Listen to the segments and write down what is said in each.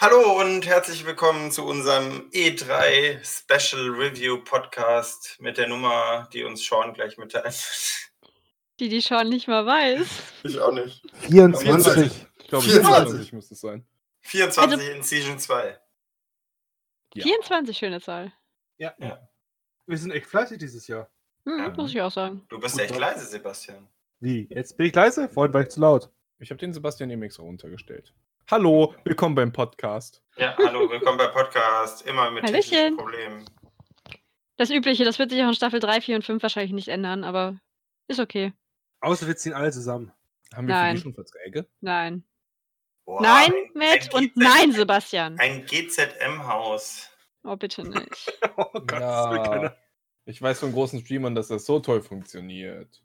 Hallo und herzlich willkommen zu unserem E3 Special Review Podcast mit der Nummer, die uns Sean gleich mitteilt. Die, die Sean nicht mal weiß. Ich auch nicht. 24. Ich glaube, 24. 24 muss es sein. 24 Also- in Season 2. Ja. 24, schöne Zahl. Ja. Ja. Wir sind echt fleißig dieses Jahr. Hm, Ja. Muss ich auch sagen. Du bist Gut, echt leise, Sebastian. Wie? Jetzt bin ich leise? Vorhin war ich zu laut. Ich habe den Sebastian eben extra runtergestellt. Hallo, willkommen beim Podcast. Ja, hallo, willkommen bei Podcast. Immer mit technischen. Problemen. Das Übliche, das wird sich auch in Staffel 3, 4 und 5 wahrscheinlich nicht ändern, aber ist okay. Außer wir ziehen alle zusammen. Haben wir Nein. für die schon Verträge? Nein. Boah, nein, ein- Matt ein und nein, Sebastian. Ein GZM-Haus. Oh, bitte nicht. Oh Gott, das will keiner. Ich weiß von großen Streamern, dass das so toll funktioniert.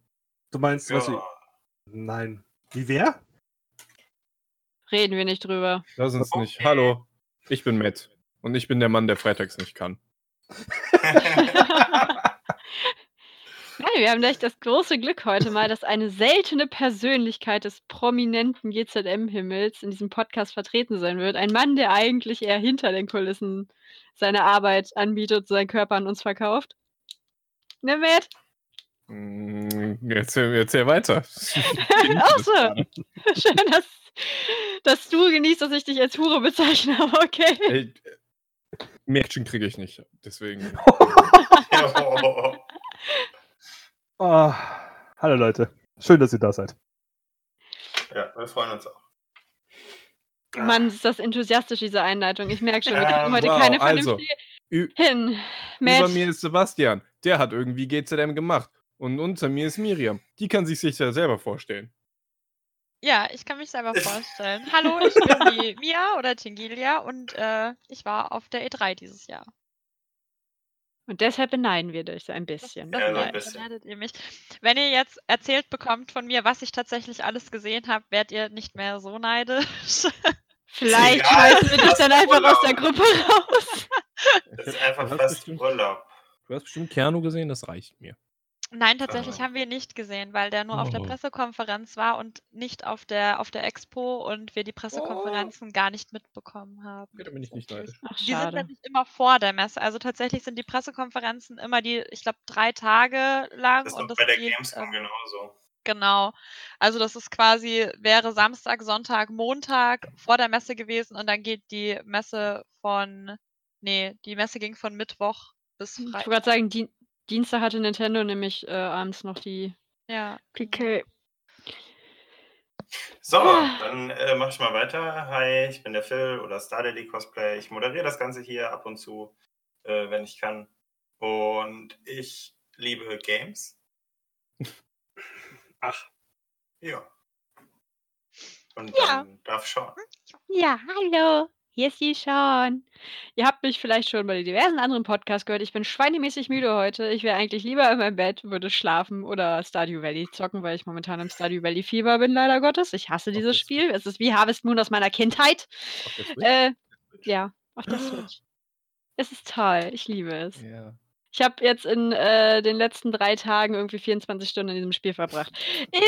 Du meinst, was Ja. wie. Nein. Wie wer? Reden wir nicht drüber. Lass uns Okay. nicht. Hallo, ich bin Matt. Und ich bin der Mann, der freitags nicht kann. Nein, wir haben echt das große Glück heute mal, dass eine seltene Persönlichkeit des prominenten GZM-Himmels in diesem Podcast vertreten sein wird. Ein Mann, der eigentlich eher hinter den Kulissen seine Arbeit anbietet, seinen Körper an uns verkauft. Ne, Matt? Mm, Erzähl, erzähl weiter. Ach so. Schön, dass, dass du genießt, dass ich dich als Hure bezeichne, aber okay. Ey, Mädchen kriege ich nicht. Deswegen. Oh. Ah, hallo Leute. Schön, dass ihr da seid. ja, wir freuen uns auch. Mann, ist das enthusiastisch, diese Einleitung. Ich merke schon, wir Ähm, kriegen heute wow, keine also, vernünftige Ü hin. über mir ist Sebastian. Der hat irgendwie GZM gemacht. Und unter mir ist Miriam. Die kann sich sich ja selber vorstellen. Ja, ich kann mich selber vorstellen. Hallo, ich bin die Mia oder Tingilia und äh, ich war auf der E3 dieses Jahr. und deshalb beneiden wir dich so ein bisschen. Das Ja, so ein bisschen. beneidet ihr mich. Wenn ihr jetzt erzählt bekommt von mir, was ich tatsächlich alles gesehen habe, werdet ihr nicht mehr so neidisch. Vielleicht schmeißen wir dich das dann einfach aus der Urlaub. Gruppe raus. Das ist einfach fast bestimmt- Urlaub. Du hast bestimmt Keanu gesehen, das reicht mir. Nein, tatsächlich Ah. haben wir ihn nicht gesehen, weil der nur auf der Oh. Pressekonferenz war und nicht auf der, auf der Expo und wir die Pressekonferenzen gar nicht mitbekommen haben. Ja, da bin ich nicht neidisch. Ach, Die sind nämlich immer vor der Messe. Also tatsächlich sind die Pressekonferenzen immer die, ich glaube, drei Tage lang. Das ist und das bei der geht, Gamescom ähm, genauso. Genau. Also das ist quasi, wäre Samstag, Sonntag, Montag vor der Messe gewesen und dann geht die Messe von, nee, die Messe ging von Mittwoch bis Ich wollte Freitag. gerade sagen, Dien Dienstag hatte Nintendo nämlich äh, abends noch die Ja. PK. So, Ah. dann äh, mach ich mal weiter. Hi, ich bin der Phil oder Star Daddy Cosplay. Ich moderiere das Ganze hier ab und zu, äh, wenn ich kann. Und ich liebe Games. Ach. Ja. Und Ja. dann darf Sean. Ja, hallo. Hier ist die Sean. Ihr habt mich vielleicht schon bei diversen anderen Podcasts gehört. Ich bin schweinemäßig müde heute. Ich wäre eigentlich lieber in meinem Bett, würde schlafen oder Stardew Valley zocken, weil ich momentan im Stardew Valley Fieber bin, leider Gottes. Ich hasse Auf dieses Spiel. Es ist wie Harvest Moon aus meiner Kindheit. Äh, ja, auf der Switch. Es ist toll. Ich liebe es. ja. Ich habe jetzt in äh, den letzten drei Tagen irgendwie 24 Stunden in diesem Spiel verbracht.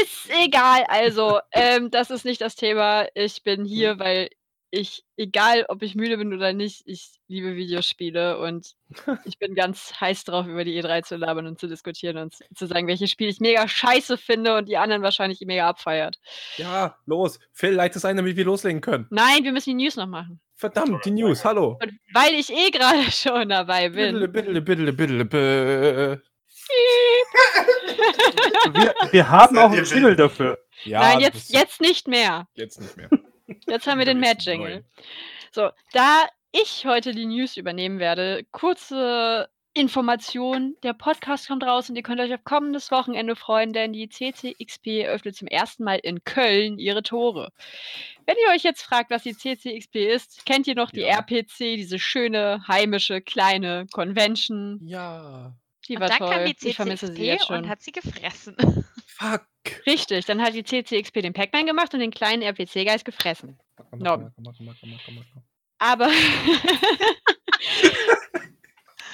Ist egal. Also, ähm, das ist nicht das Thema. Ich bin hier, weil ich, egal ob ich müde bin oder nicht, ich liebe Videospiele und ich bin ganz heiß drauf, über die E3 zu labern und zu diskutieren und zu sagen, welche Spiele ich mega scheiße finde und die anderen wahrscheinlich mega abfeiert. Ja, los. Phil, leit es ein, damit wir loslegen können. Nein, wir müssen die News noch machen. Verdammt, die News, hallo. Und weil ich eh gerade schon dabei Biddle, bin. biddle, biddle, biddle, biddle. Wir, wir haben auch einen Jingle dafür. Ja, Nein, jetzt, jetzt nicht mehr. jetzt nicht mehr. Jetzt haben wir den Mad-Jingle. neu. So, da ich heute die News übernehmen werde, kurze Information. Der Podcast kommt raus und ihr könnt euch auf kommendes Wochenende freuen, denn die CCXP eröffnet zum ersten Mal in Köln ihre Tore. Wenn ihr euch jetzt fragt, was die CCXP ist, kennt ihr noch die Ja. RPC, diese schöne, heimische, kleine Convention. Ja. Die Und war dann toll. kam die ich vermisse sie jetzt CCXP schon. und hat sie gefressen. Fuck. Richtig, dann hat die CCXP den Pac-Man gemacht und den kleinen RPC-Geist gefressen. Aber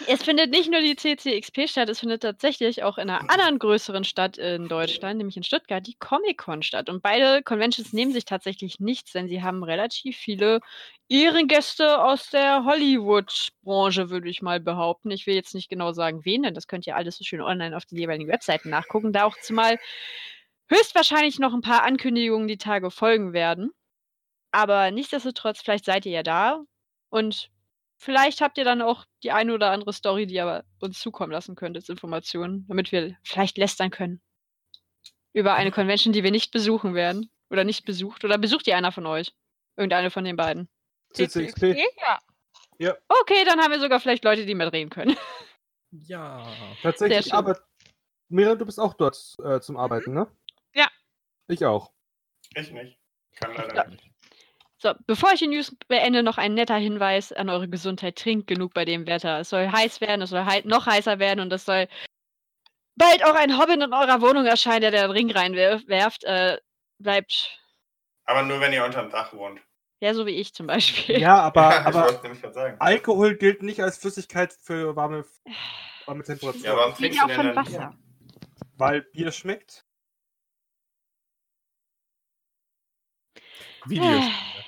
es findet nicht nur die CCXP statt, es findet tatsächlich auch in einer anderen größeren Stadt in Deutschland, nämlich in Stuttgart, die Comic-Con statt. Und beide Conventions nehmen sich tatsächlich nichts, denn sie haben relativ viele Ehrengäste aus der Hollywood-Branche, würde ich mal behaupten. Ich will jetzt nicht genau sagen, wen, denn das könnt ihr alles so schön online auf den jeweiligen Webseiten nachgucken. Da auch zumal höchstwahrscheinlich noch ein paar Ankündigungen die Tage folgen werden. Aber nichtsdestotrotz, vielleicht seid ihr ja da und vielleicht habt ihr dann auch die eine oder andere Story, die ihr uns zukommen lassen könnt als Informationen, damit wir vielleicht lästern können. Über eine Convention, die wir nicht besuchen werden. Oder nicht besucht. Oder besucht ihr einer von euch? Irgendeine von den beiden. CCXP. Ja. Okay, dann haben wir sogar vielleicht Leute, die mitreden können. Ja. Tatsächlich, aber Miriam, du bist auch dort äh, zum Arbeiten, ne? Ja. Ich auch. Ich nicht. Kann leider Ja. nicht. So, bevor ich die News beende, noch ein netter Hinweis an eure Gesundheit. Trinkt genug bei dem Wetter. Es soll heiß werden, es soll hei noch heißer werden und es soll bald auch ein Hobbit in eurer Wohnung erscheinen, der den Ring reinwerft. Äh, bleibt, Aber nur wenn ihr unterm Dach wohnt. ja, so wie ich zum Beispiel. Ja, aber, ich aber. Alkohol gilt nicht als Flüssigkeit für warme, warme Temperaturen. Ja, warum trinkst ja du auch denn von dann Wasser. Weil Bier schmeckt. Videos.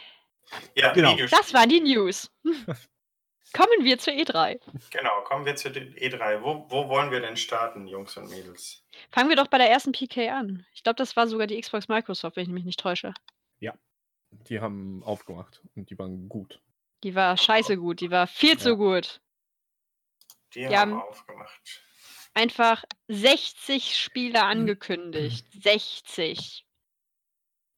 Ja, Genau. Das waren die News. Kommen wir zur E3. Genau, kommen wir zu den E3. Wo, wo wollen wir denn starten, Jungs und Mädels? Fangen wir doch bei der ersten PK an. Ich glaube, das war sogar die Xbox Microsoft, wenn ich mich nicht täusche. Die haben aufgemacht und die waren gut. Die war scheiße gut, die war viel zu Ja. gut. Die Ja, haben m- aufgemacht. Einfach 60 Spiele angekündigt. 60.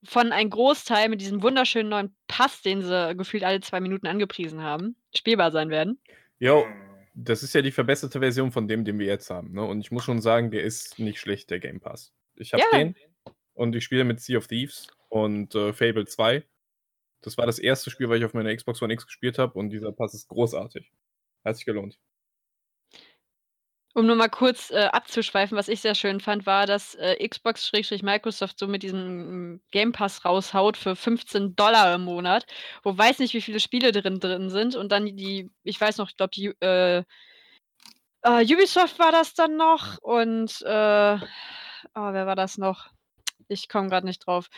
Von einem Großteil mit diesem wunderschönen neuen Pass, den sie gefühlt alle zwei Minuten angepriesen haben, spielbar sein werden. Jo, Hm. das ist ja die verbesserte Version von dem, den wir jetzt haben. Ne? Und ich muss schon sagen, der ist nicht schlecht, der Game Pass. Ich habe Ja. den und ich spiele mit Sea of Thieves und äh, Fable 2. Das war das erste Spiel, was ich auf meiner Xbox One X gespielt habe und dieser Pass ist großartig. Hat sich gelohnt. Um nur mal kurz äh, abzuschweifen, was ich sehr schön fand, war, dass äh, Xbox-Microsoft so mit diesem mm, Game Pass raushaut für 15 Dollar im Monat, wo weiß nicht, wie viele Spiele drin drin sind und dann die, ich weiß noch, ich glaube, die äh, äh, Ubisoft war das dann noch und äh, oh, wer war das noch? Ich komme gerade nicht drauf.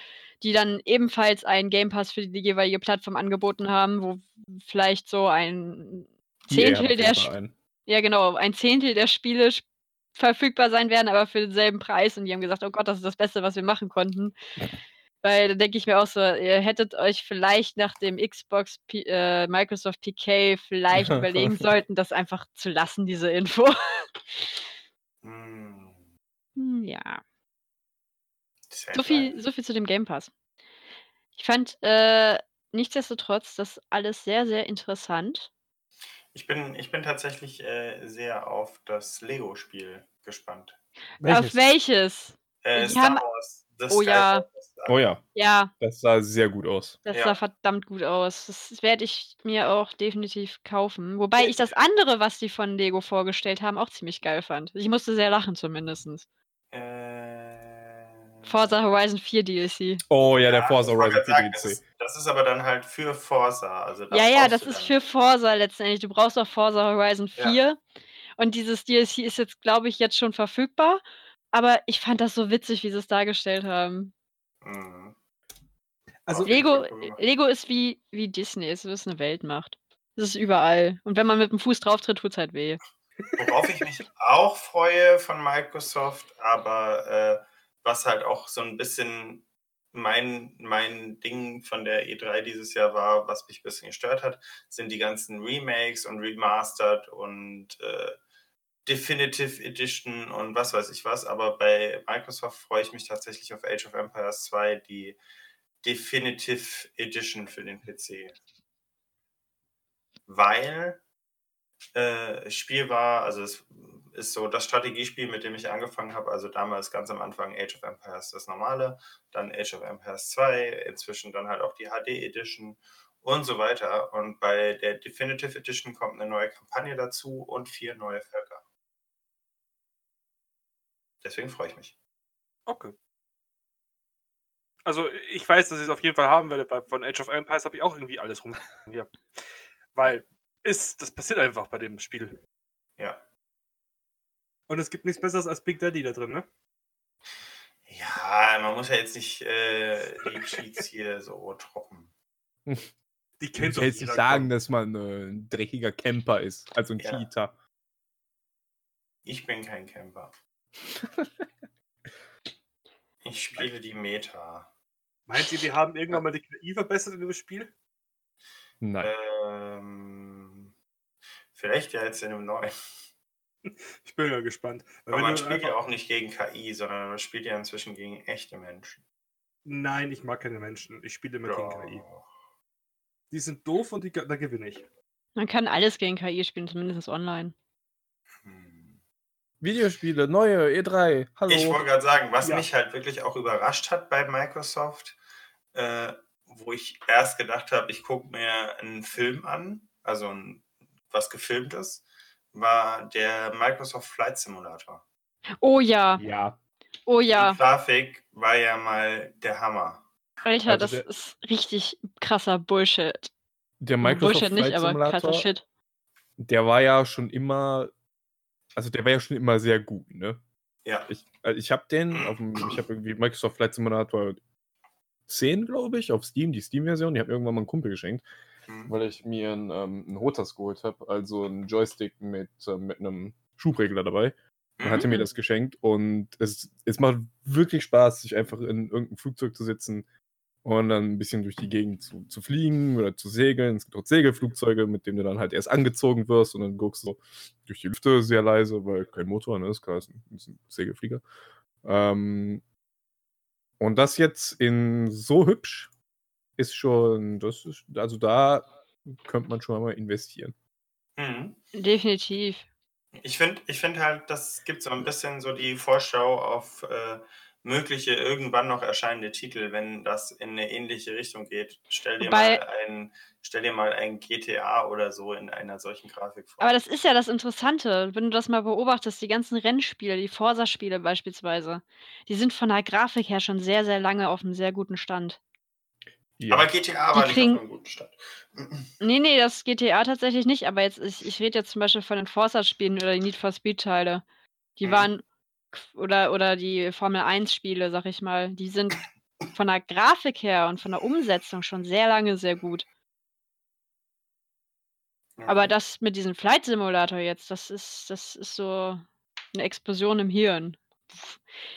Die dann ebenfalls einen Game Pass für die jeweilige Plattform angeboten haben, wo vielleicht so ein Zehntel jeden der ein. Ja, genau. Ein Zehntel der Spiele sp- verfügbar sein werden, aber für denselben Preis. Und die haben gesagt, oh Gott, das ist das Beste, was wir machen konnten. Weil da denke ich mir auch so, ihr hättet euch vielleicht nach dem Xbox P äh, Microsoft PK vielleicht überlegen sollten, das einfach zu lassen, diese Info. Hm. Ja. So viel, so viel zu dem Game Pass. Ich fand äh, nichtsdestotrotz das alles sehr, sehr interessant. Ich bin, ich bin tatsächlich äh, sehr auf das Lego-Spiel gespannt. Auf welches? Äh, Star haben- Wars. The Oh ja. Oh ja, Ja, das sah sehr gut aus. Das Ja. sah verdammt gut aus. Das werde ich mir auch definitiv kaufen. Wobei ich das andere, was die von Lego vorgestellt haben, auch ziemlich geil fand. Ich musste sehr lachen zumindest. Äh, Forza Horizon 4 DLC. Oh ja, der ja, Forza Horizon grad 4 sagen, das, DLC. ist, das ist aber dann halt für Forza. Also Ja, ja, das ist für Forza letztendlich. Du brauchst auch Forza Horizon Ja. 4. Und dieses DLC ist jetzt, glaube ich, jetzt schon verfügbar. Aber ich fand das so witzig, wie sie es dargestellt haben. Mhm. Also, Lego. Lego ist wie, wie Disney, es ist eine Weltmacht. Es ist überall. Und wenn man mit dem Fuß drauf tritt, tut es halt weh. Worauf ich mich auch freue von Microsoft, aber äh, was halt auch so ein bisschen mein, mein Ding von der E3 dieses Jahr war, was mich ein bisschen gestört hat, sind die ganzen Remakes und Remastered und äh, Definitive Edition und was weiß ich was. Aber bei Microsoft freue ich mich tatsächlich auf Age of Empires 2, die Definitive Edition für den PC. Weil äh, Spiel war, also es ist so das Strategiespiel, mit dem ich angefangen habe. Also damals ganz am Anfang Age of Empires das normale, dann Age of Empires 2, inzwischen dann halt auch die HD Edition und so weiter. Und bei der Definitive Edition kommt eine neue Kampagne dazu und vier neue Völker. Deswegen freue ich mich. Okay. Also ich weiß, dass ich es auf jeden Fall haben werde. Bei, von Age of Empires habe ich auch irgendwie alles rum. Weil ist, das passiert einfach bei dem Spiel. Ja. Und es gibt nichts Besseres als Big Daddy da drin, ne? Ja, man muss ja jetzt nicht äh, die Cheats hier so trocken. Die Ich kennt jetzt nicht sagen, dass man äh, ein dreckiger Camper ist, also ein Ja. Cheater. Ich bin kein Camper. Ich spiele die Meta. Meint ihr, die haben irgendwann mal die KI verbessert in dem Spiel? Nein. Ähm, vielleicht ja jetzt in einem neuen. Ich bin ja gespannt. Weil Aber wenn man spielt ja einfach- auch nicht gegen KI, sondern man spielt ja inzwischen gegen echte Menschen. Nein, ich mag keine Menschen. Ich spiele immer gegen KI. Doch. Die sind doof und die, da gewinne ich. Man kann alles gegen KI spielen, zumindest online. Hm. Videospiele, neue, E3, hallo. Ich wollte gerade sagen, was Ja. mich halt wirklich auch überrascht hat bei Microsoft, äh, wo ich erst gedacht habe, ich gucke mir einen Film an, also ein, was gefilmtes, war der Microsoft Flight Simulator. Oh ja, ja, oh ja. Die Grafik war ja mal der Hammer. Alter, Also das der- ist richtig krasser Bullshit. der Microsoft Bullshit nicht, Flight aber krasser Simulator, Shit. der war ja schon immer, also der war ja schon immer sehr gut, ne? Ja. Ich, also ich habe den auf dem, ich habe irgendwie Microsoft Flight Simulator 10, glaube ich, auf Steam, die Steam-Version, die hat mir irgendwann mal ein Kumpel geschenkt, Hm. weil ich mir einen, ähm, einen Hotas geholt habe, also einen Joystick mit, äh, mit einem Schubregler dabei. und hatte mir Mhm. das geschenkt und es, es macht wirklich Spaß, sich einfach in irgendein Flugzeug zu sitzen und dann ein bisschen durch die Gegend zu, zu fliegen oder zu segeln. Es gibt auch Segelflugzeuge, mit denen du dann halt erst angezogen wirst und dann guckst du durch die Lüfte sehr leise, weil kein Motor, ne, ist klar, ist ein, ist ein Segelflieger. Ähm, und das jetzt in so hübsch ist schon, das ist, also da könnte man schon mal investieren. Mhm. Definitiv. Ich finde ich find halt, das gibt so ein bisschen so die Vorschau auf äh, mögliche irgendwann noch erscheinende Titel, wenn das in eine ähnliche Richtung geht. Stell dir, Wobei- mal, ein, stell dir mal ein GTA oder so in einer solchen Grafik vor. Aber das ist ja das Interessante, wenn du das mal beobachtest, die ganzen Rennspiele, die Forsa-Spiele beispielsweise, die sind von der Grafik her schon sehr, sehr lange auf einem sehr guten Stand. Ja. Aber GTA Die war nicht kriegen- auf einem guten Stand. Nee, nee, das GTA tatsächlich nicht, aber jetzt, ich, ich rede jetzt zum Beispiel von den Forza-Spielen oder die Need for Speed-Teile. Die Mhm. waren, oder, oder die Formel 1-Spiele, sag ich mal, die sind von der Grafik her und von der Umsetzung schon sehr lange sehr gut. Aber das mit diesem Flight Simulator jetzt, das ist, das ist so eine Explosion im Hirn.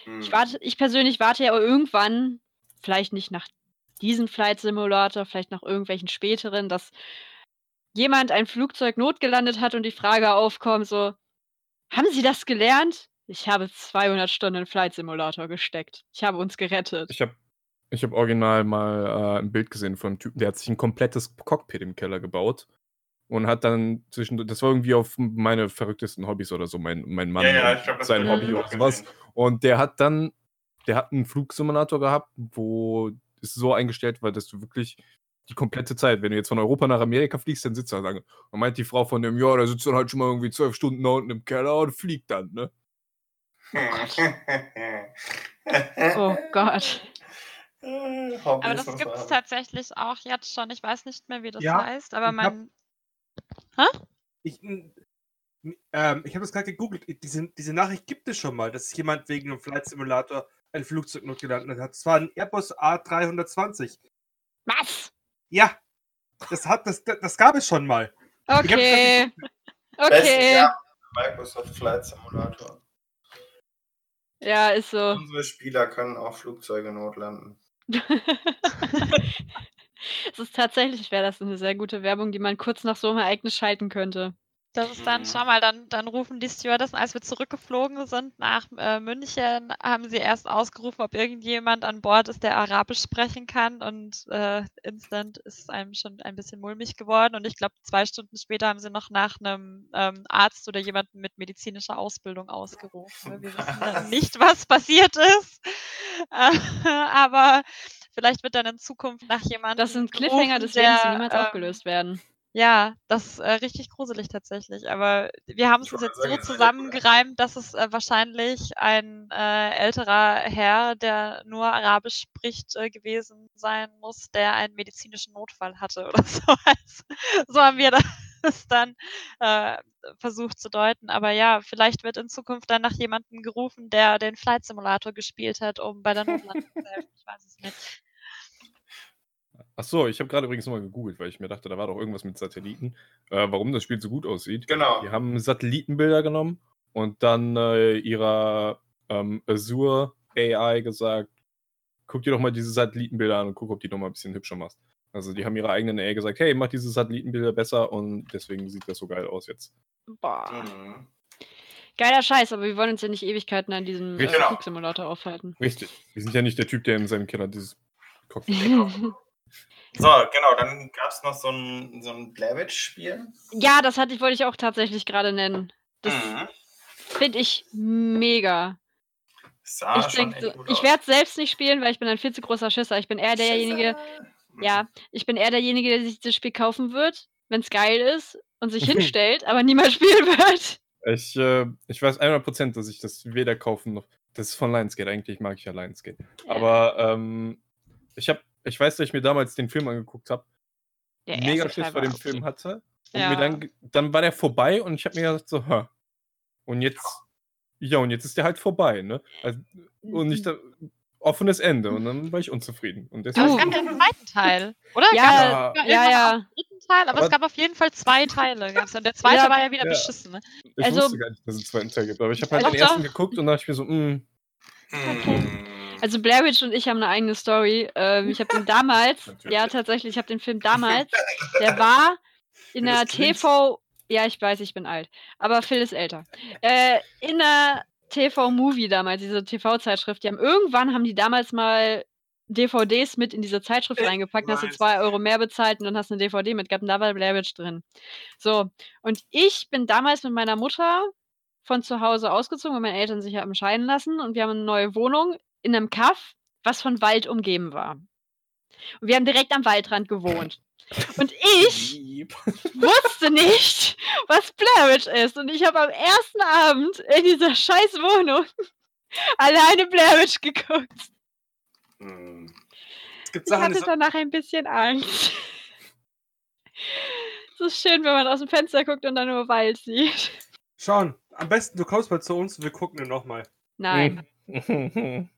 Mhm. Ich warte, ich persönlich warte ja irgendwann, vielleicht nicht nach diesem Flight Simulator, vielleicht nach irgendwelchen späteren, dass jemand ein Flugzeug notgelandet hat und die Frage aufkommt, so, haben Sie das gelernt? Ich habe 200 Stunden in Flight Simulator gesteckt. Ich habe uns gerettet. Ich habe ich hab original mal äh, ein Bild gesehen von einem Typen, der hat sich ein komplettes Cockpit im Keller gebaut und hat dann zwischen, das war irgendwie auf meine verrücktesten Hobbys oder so, mein, mein Mann, ja, ja, glaub, sein Hobby oder sowas. Und der hat dann, der hat einen Flugsimulator gehabt, wo es so eingestellt war, dass du wirklich die komplette Zeit, wenn du jetzt von Europa nach Amerika fliegst, dann sitzt du da lange. Und meint die Frau von dem, ja, da sitzt dann halt schon mal irgendwie zwölf Stunden da unten im Keller und fliegt dann, ne? Oh Gott. Aber das gibt es tatsächlich auch jetzt schon. Ich weiß nicht mehr, wie das Ja, heißt, aber hab- man. Ich, m- m- ähm, ich habe das gerade gegoogelt. Diese, diese Nachricht gibt es schon mal, dass jemand wegen einem Flight Simulator ein Flugzeug notgelandet hat. Es war ein Airbus A320. Was? Ja, das, hat, das, das, gab es schon mal. Okay. Okay. Jahr Microsoft Flight Simulator. Ja, ist so. Unsere Spieler können auch Flugzeuge notlanden. Es ist tatsächlich, wäre das eine sehr gute Werbung, die man kurz nach so einem Ereignis schalten könnte. Das ist dann, Mhm. schau mal, dann, dann rufen die Stewardessen, als wir zurückgeflogen sind nach äh, München, haben sie erst ausgerufen, ob irgendjemand an Bord ist, der Arabisch sprechen kann. Und äh, instant ist einem schon ein bisschen mulmig geworden. Und ich glaube, zwei Stunden später haben sie noch nach einem ähm, Arzt oder jemandem mit medizinischer Ausbildung ausgerufen. Wir wissen dann nicht, was passiert ist. Äh, aber vielleicht wird dann in Zukunft nach jemandem. Das sind Cliffhanger gerufen, des Lebens, die niemals ähm, aufgelöst werden. Ja, das ist äh, richtig gruselig tatsächlich. Aber wir haben es uns jetzt so zusammengereimt, dass es äh, wahrscheinlich ein äh, älterer Herr, der nur Arabisch spricht, äh, gewesen sein muss, der einen medizinischen Notfall hatte oder so. Also, so haben wir das. dann äh, versucht zu deuten. Aber ja, vielleicht wird in Zukunft dann nach jemandem gerufen, der den Flight Simulator gespielt hat, um bei der Notlandung zu helfen. Ich weiß es nicht. Ach so, ich habe gerade übrigens nochmal gegoogelt, weil ich mir dachte, da war doch irgendwas mit Satelliten, äh, warum das Spiel so gut aussieht. Genau. Die haben Satellitenbilder genommen und dann äh, ihrer ähm, Azure AI gesagt, guck dir doch mal diese Satellitenbilder an und guck, ob die noch mal ein bisschen hübscher machst. Also die haben ihrer eigenen AI gesagt, hey, mach diese Satellitenbilder besser und deswegen sieht das so geil aus jetzt. Boah. Mhm. Geiler Scheiß, aber wir wollen uns ja nicht Ewigkeiten an diesem äh. Genau. Flugsimulator aufhalten. Richtig. Wir sind ja nicht der Typ, der in seinem Keller dieses Cockpit So, genau, dann gab es noch so ein, so ein Blair Witch-Spiel. ja, das hatte ich, wollte ich auch tatsächlich gerade nennen. Das Mhm. finde ich mega. Sah ich denk, so, ich werde es selbst nicht spielen, weil ich bin ein viel zu großer Schisser. Ich bin eher derjenige, Mhm. ja, ich bin eher derjenige, der sich das Spiel kaufen wird, wenn es geil ist und sich hinstellt, aber niemals spielen wird. Ich, äh, ich weiß 100%, dass ich das weder kaufen noch. Das ist von Lionsgate, eigentlich mag ich ja Lionsgate. Aber ähm, ich, hab, ich weiß, dass ich mir damals den Film angeguckt habe, mega Schiss vor dem Film hatte. Und Ja. mir dann, dann war der vorbei und ich habe mir gedacht, so, hä. Und jetzt, ja, und jetzt ist der halt vorbei, ne? Also, und nicht da, offenes Ende. Und dann war ich unzufrieden. Und Aber deswegen, es gab ja einen zweiten Teil, oder? Ja, ja, ja, dritten Teil, aber, Aber- es gab auf jeden Fall zwei Teile. Und der zweite Ja, war ja wieder ja. beschissen. Ne? ich also- wusste gar nicht, dass es einen zweiten Teil gibt. Aber ich habe halt Doch, den ersten doch. geguckt und da dachte ich mir so, mm, Mhm. Also Blair Witch und ich haben eine eigene Story. Ähm, ich habe den damals, ja tatsächlich, ich habe den Film damals, der war in der. TV, ja ich weiß, ich bin alt, aber Phil ist älter. Äh, in der TV-Movie damals, diese TV-Zeitschrift, die haben irgendwann, haben die damals mal DVDs mit in diese Zeitschrift Ich reingepackt, hast du zwei Euro mehr bezahlt und dann hast du eine DVD mitgehabt und da war Blair Witch drin. So, und ich bin damals mit meiner Mutter von zu Hause ausgezogen, weil meine Eltern sich haben scheiden lassen und wir haben eine neue Wohnung in einem Kaff, was von Wald umgeben war. Und wir haben direkt am Waldrand gewohnt. Und ich wusste nicht, was Blair Witch ist. Und ich habe am ersten Abend in dieser scheiß Wohnung alleine Blair Witch geguckt. Gibt Ich Sachen, hatte danach ein bisschen Angst. Es ist schön, wenn man aus dem Fenster guckt und dann nur Wald sieht. Schauen, am besten du kommst mal zu uns und wir gucken ihn nochmal. Nein.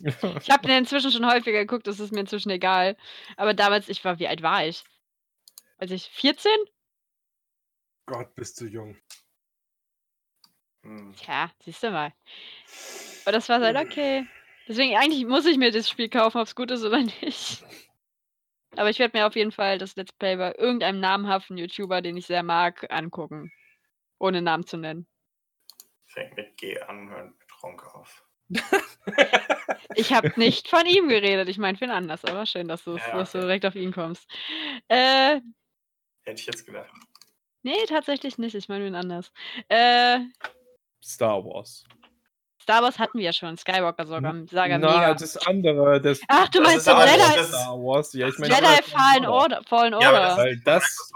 Ich habe den inzwischen schon häufiger geguckt, das ist mir inzwischen egal. Aber damals, ich war, wie alt war ich? Als ich 14? Gott, bist du jung. Mhm. Tja, siehst du mal. Aber das war halt okay. Deswegen, eigentlich muss ich mir das Spiel kaufen, ob es gut ist oder nicht. Aber ich werde mir auf jeden Fall das Let's Play bei irgendeinem namhaften YouTuber, den ich sehr mag, angucken. Ohne Namen zu nennen. Fängt mit G an, hört mit Ronk auf. Ich habe nicht von ihm geredet, ich meine Finn anders, aber schön, dass, Ja, dass du okay. direkt auf ihn kommst. Äh, Hätte ich jetzt gedacht. nee, tatsächlich nicht, ich meine wen anders. Äh, Star Wars. Star Wars hatten wir ja schon, Skywalker sogar, Saga Na, Mega. das andere, das Ach, du Das meinst nicht Jedi, das- Star Wars. Ja, ich meine, Jedi Fallen Order. Fallen Ja, das- Order. weil das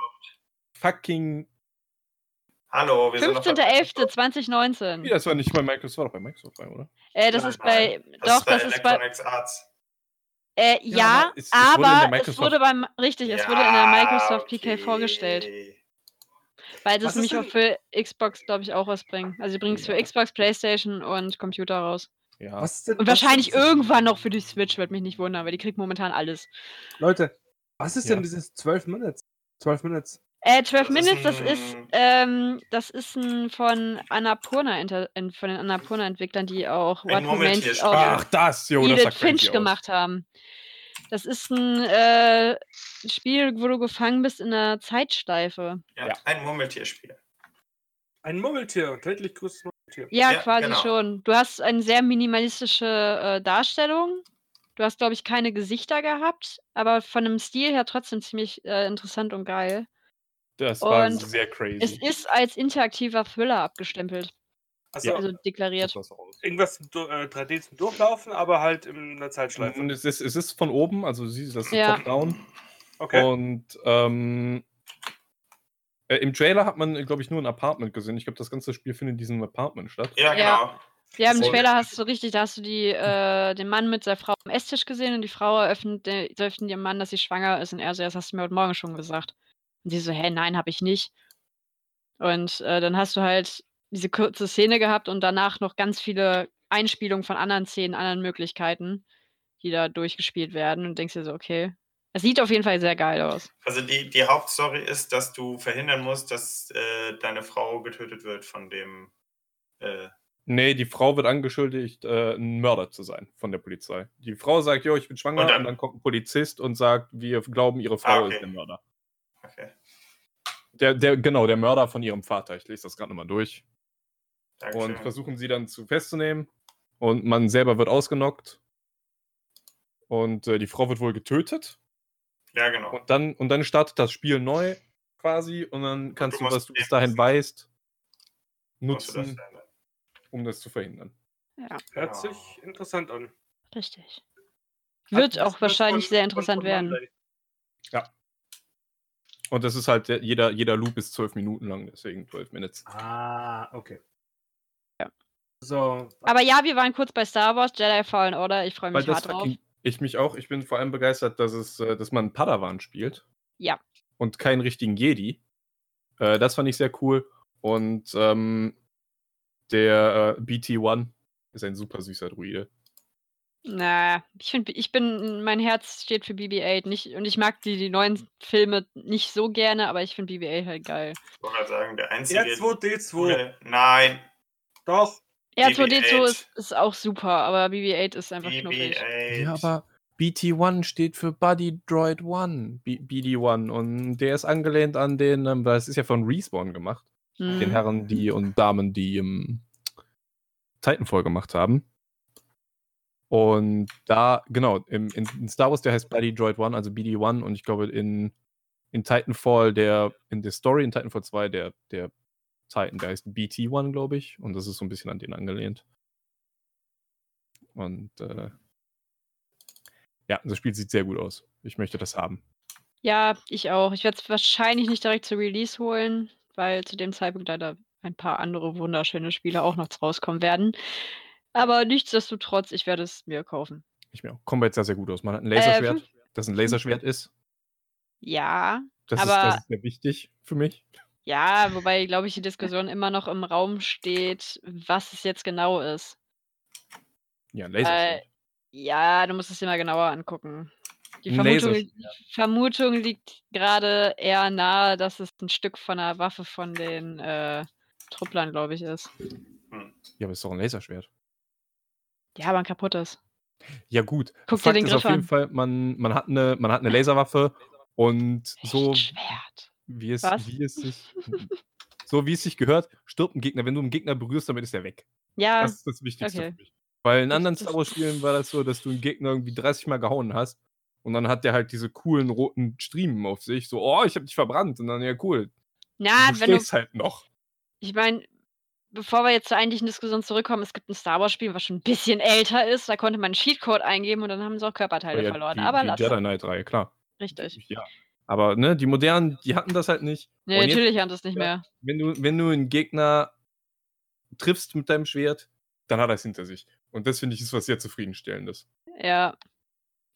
fucking. Hallo, wir sind noch bei- 15.11.2019. Nee, das war nicht bei Microsoft, war doch bei Microsoft, oder? Äh, das Nein, ist bei. nein, doch, das ist bei. Electronics Arts. Äh, Ja, ja, aber es- es wurde aber es Microsoft- wurde beim. Richtig, es wurde in der Microsoft PK vorgestellt. Weil das ist nämlich auch für Xbox, glaube ich, auch was bringen. Also, die bringen es für Ja. Xbox, Playstation und Computer raus. Ja. Was ist denn, Und ist wahrscheinlich irgendwann noch für die Switch, wird mich nicht wundern, weil die kriegt momentan alles. Leute, was ist Ja. denn dieses 12 Minutes? 12 Minutes. Äh, 12 Das ist Minutes, das ist, ein- ähm, das ist ein von Annapurna, von den Annapurna-Entwicklern, die auch Ein What Remains of Ach, das, jo, das Edith crazy Finch aus. gemacht haben. Das ist ein äh, Spiel, wo du gefangen bist in einer Zeitschleife. Ja, Ja. ein Murmeltierspiel. Ein Murmeltier, täglich größtes Murmeltier. Ja, Ja, quasi genau. schon. Du hast eine sehr minimalistische äh, Darstellung. Du hast, glaube ich, keine Gesichter gehabt, aber von dem Stil her trotzdem ziemlich äh, interessant und geil. Das war Und sehr crazy. Es ist als interaktiver Thriller abgestempelt, Also also deklariert. Irgendwas mit Du- äh, 3D zum Durchlaufen, aber halt in einer Zeitschleife. Und es ist, es ist von oben, also sie das ist Ja. top-down. Okay. Und ähm, äh, im Trailer hat man, glaube ich, nur ein Apartment gesehen. Ich glaube, das ganze Spiel findet in diesem Apartment statt. Ja, Ja. genau. Ja, im So. Trailer hast du richtig, da hast du die, äh, den Mann mit seiner Frau am Esstisch gesehen und die Frau eröffnet, der, öffnet ihrem Mann, dass sie schwanger ist und er so, das hast du mir heute Morgen schon gesagt. Und sie so, hä, nein, habe ich nicht. Und äh, dann hast du halt diese kurze Szene gehabt und danach noch ganz viele Einspielungen von anderen Szenen, anderen Möglichkeiten, die da durchgespielt werden und denkst dir so, okay. Es sieht auf jeden Fall sehr geil aus. Also die, die Hauptstory ist, dass du verhindern musst, dass äh, deine Frau getötet wird von dem. Äh, Nee, die Frau wird angeschuldigt, äh, ein Mörder zu sein von der Polizei. Die Frau sagt, jo, ich bin schwanger, Und und dann- dann, kommt ein Polizist und sagt, wir glauben, ihre Frau Ah, okay. ist der Mörder. Okay, Der, der, genau, der Mörder von ihrem Vater. Ich lese das gerade nochmal durch. danke Und versuchen sie dann zu festzunehmen. Und man selber wird ausgenockt. Und äh, die Frau wird wohl getötet. Ja, genau. Und dann, und dann startet das Spiel neu quasi. Und dann kannst du du, musst was du bis dahin weißt, du das nutzen, verändern. um das zu verhindern. Ja, Hört Genau. sich interessant an. richtig. Hat Wird das auch wahrscheinlich von- sehr interessant von werden. Monday? Und das ist halt, der- jeder, jeder Loop ist zwölf Minuten lang, deswegen 12 Minutes. Ah, okay. Ja. So. Aber ja, wir waren kurz bei Star Wars, Jedi Fallen Order. Ich freue mich hart drauf. ich mich auch, ich bin vor allem begeistert, dass es, äh, dass man Padawan spielt. Ja. Und keinen richtigen Jedi. Äh, das fand ich sehr cool. Und ähm, der äh, BT-1 ist ein super süßer Druide. Na, ich finde, ich bin, mein Herz steht für BB-8 nicht und ich mag die, die neuen Filme nicht so gerne, aber ich finde BB-8 halt geil. Ich wollte gerade sagen, der einzige. R2D2. coole- Nein, Doch. R2D2 BB-8. ist, ist auch super, aber BB-8 ist einfach knuffig. BB-8. BT-1 steht für Buddy Droid 1. B BD-1. Und der ist angelehnt an den, ähm, das ist ja von Respawn gemacht. Hm. den Herren, die und Damen, die im Titanfall gemacht haben. Und da, genau, im, in, in Star Wars, der heißt Bloody Droid 1, also BD-1, und ich glaube in, in Titanfall, der, in der Story in Titanfall 2, der, der Titan, der heißt BT-1, glaube ich, und das ist so ein bisschen an den angelehnt. Und äh, ja, das Spiel sieht sehr gut aus. Ich möchte das haben. Ja, ich auch. Ich werde es wahrscheinlich nicht direkt zu Release holen, weil zu dem Zeitpunkt leider ein paar andere wunderschöne Spiele auch noch rauskommen werden. Aber nichtsdestotrotz, ich werde es mir kaufen. Ich mir auch. Combat sah sehr gut aus. Man hat ein Laserschwert, fünf- das ein Laserschwert ist. Ja, Das, ist, Aber- das ist sehr wichtig für mich. ja, wobei, glaube ich, die Diskussion immer noch im Raum steht, was es jetzt genau ist. Ja, ein Laserschwert. Ja, du musst es dir mal genauer angucken. Die Vermutung. Vermutung liegt gerade eher nahe, dass es ein Stück von einer Waffe von den äh, Trupplern, glaube ich, ist. Ja, aber ist doch ein Laserschwert. Ja, aber ein kaputtes. Ja, gut. Guck dir Fakt den ist Griff auf jeden an. Fall, man, man, hat eine, man hat eine Laserwaffe und so Schwert. wie es, Was? wie es sich. so wie es sich gehört, stirbt ein Gegner. Wenn du einen Gegner berührst, damit ist er weg. Ja, Das ist das Wichtigste okay. für mich. Weil in anderen Star Wars-Spielen war das so, dass du einen Gegner irgendwie 30 Mal gehauen hast und dann hat der halt diese coolen roten Striemen auf sich. So, oh, ich hab dich verbrannt. Und dann, ja, cool. na, du wenn du, halt noch. ich meine, bevor wir jetzt zur eigentlichen Diskussion zurückkommen, es gibt ein Star Wars-Spiel, was schon ein bisschen älter ist. Da konnte man einen Cheatcode eingeben und dann haben sie auch Körperteile Aber ja, verloren. die, Aber die. Jedi Knight-Reihe, klar. Richtig. Ja. Aber ne, die modernen, die hatten das halt nicht. Nee, Und jetzt- natürlich haben sie es nicht mehr. wenn du, wenn du einen Gegner triffst mit deinem Schwert, dann hat er es hinter sich. Und das finde ich ist was sehr zufriedenstellendes. Ja,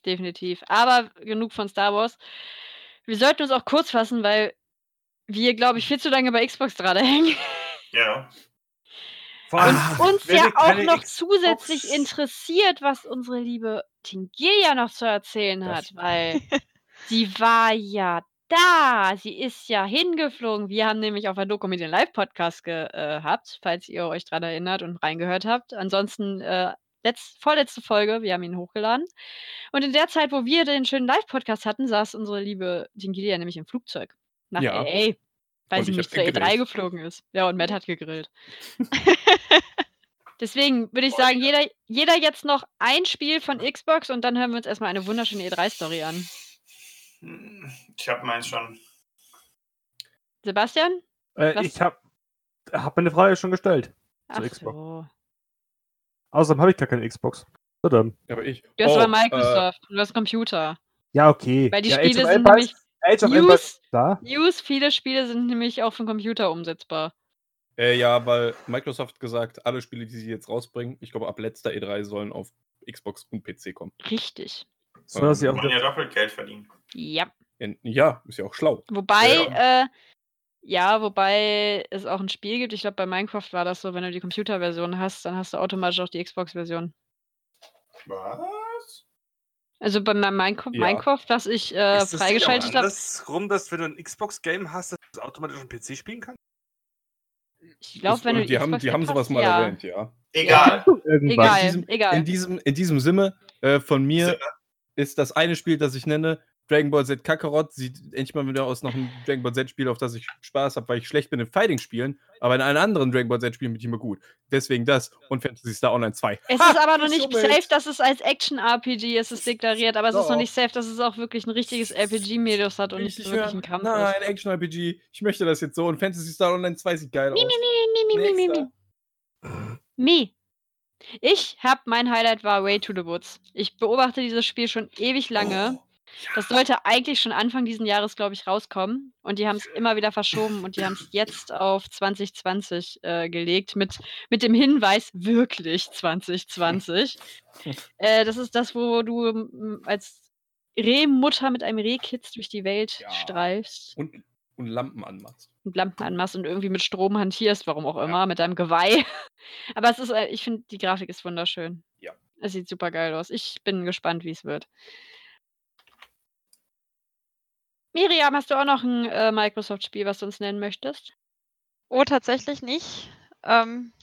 definitiv. Aber genug von Star Wars. Wir sollten uns auch kurz fassen, weil wir, glaube ich, viel zu lange bei Xbox gerade hängen. Ja. Vor Und allem, uns ja auch noch Xbox- zusätzlich interessiert, was unsere liebe Tingelia noch zu erzählen Das hat, weil sie war ja da. Sie ist ja hingeflogen. Wir haben nämlich auf der Dokumedien Live-Podcast gehabt, falls ihr euch dran erinnert und reingehört habt. Ansonsten äh, letzt, vorletzte Folge, wir haben ihn hochgeladen. Und in der Zeit, wo wir den schönen Live-Podcast hatten, saß unsere liebe Tingelia nämlich im Flugzeug nach Ja. LA. Weil Und sie ich nicht zur E3 gegrillt. geflogen ist. Ja, und Matt hat gegrillt. Deswegen würde ich sagen, jeder, jeder jetzt noch ein Spiel von Xbox und dann hören wir uns erstmal eine wunderschöne E3-Story an. Hm, Ich habe meins schon. Sebastian? Äh, ich habe hab meine Frage schon gestellt. Ach Xbox. so. Außerdem habe ich gar keine Xbox. Verdammt. Aber ich. Du hast oh, aber Microsoft, du hast Computer. Ja, okay. Weil die ja, Spiele sind nämlich Age of Empires News, da. News, viele Spiele sind nämlich auch den Computer umsetzbar. Äh, ja, weil Microsoft gesagt, alle Spiele, die sie jetzt rausbringen, ich glaube ab letzter E3 sollen auf Xbox und PC kommen. Richtig. So, dass sie Wir auch ja doppelt Geld verdienen. Ja. In, ja, ist ja auch schlau. Wobei, Ja. äh, ja, wobei es auch ein Spiel gibt. Ich glaube, bei Minecraft war das so, wenn du die Computerversion hast, dann hast du automatisch auch die Xbox-Version. Was? Also bei meinem Minecraft, Ja. Minecraft was ich äh, Ist das freigeschaltet habe, Das rum, dass wenn du ein Xbox-Game hast, dass du automatisch auf dem PC spielen kannst? ich glaube, wenn du die haben, die haben sowas mal ja. erwähnt, ja. Egal. Egal, In diesem- egal. In diesem, in diesem Sinne äh, von mir Sinne. ist das eine Spiel, das ich nenne, Dragon Ball Z Kakarot. Sieht endlich mal wieder aus nach einem Dragon Ball Z-Spiel, auf das ich Spaß habe, weil ich schlecht bin in Fighting-Spielen. Aber in allen anderen Dragon Ball Z-Spielen bin ich immer gut. Deswegen das und Fantasy Star Online 2. Es Ha, ist aber noch nicht Schummelt. safe, dass es als Action-RPG ist, es deklariert, aber es ist noch nicht safe, dass es auch wirklich ein richtiges RPG-Medius hat und nicht wirklich hören. ein Kampf Nein, ist. Action-RPG. Ich möchte das jetzt so und Fantasy Star Online 2 sieht geil aus. Mi, mi, mi, mi, mi. Mi. Ich hab, mein Highlight war Way to the Woods. Ich beobachte dieses Spiel schon ewig lange. Oh, Das sollte eigentlich schon Anfang diesen Jahres, glaube ich, rauskommen. Und die haben es immer wieder verschoben und die haben es jetzt auf 2020 äh, gelegt mit, mit dem Hinweis, wirklich 2020. äh, das ist das, wo du mm, als Rehmutter mit einem Rehkitz durch die Welt Ja. streifst Und, und Lampen anmachst. und Lampen anmachst und irgendwie mit Strom hantierst, warum auch immer, mit deinem Geweih. Aber es ist, äh, ich finde, die Grafik ist wunderschön. Ja. Es sieht super geil aus. Ich bin gespannt, wie es wird. Miriam, hast du auch noch ein äh, Microsoft-Spiel, was du uns nennen möchtest? Oh, tatsächlich nicht. Ähm,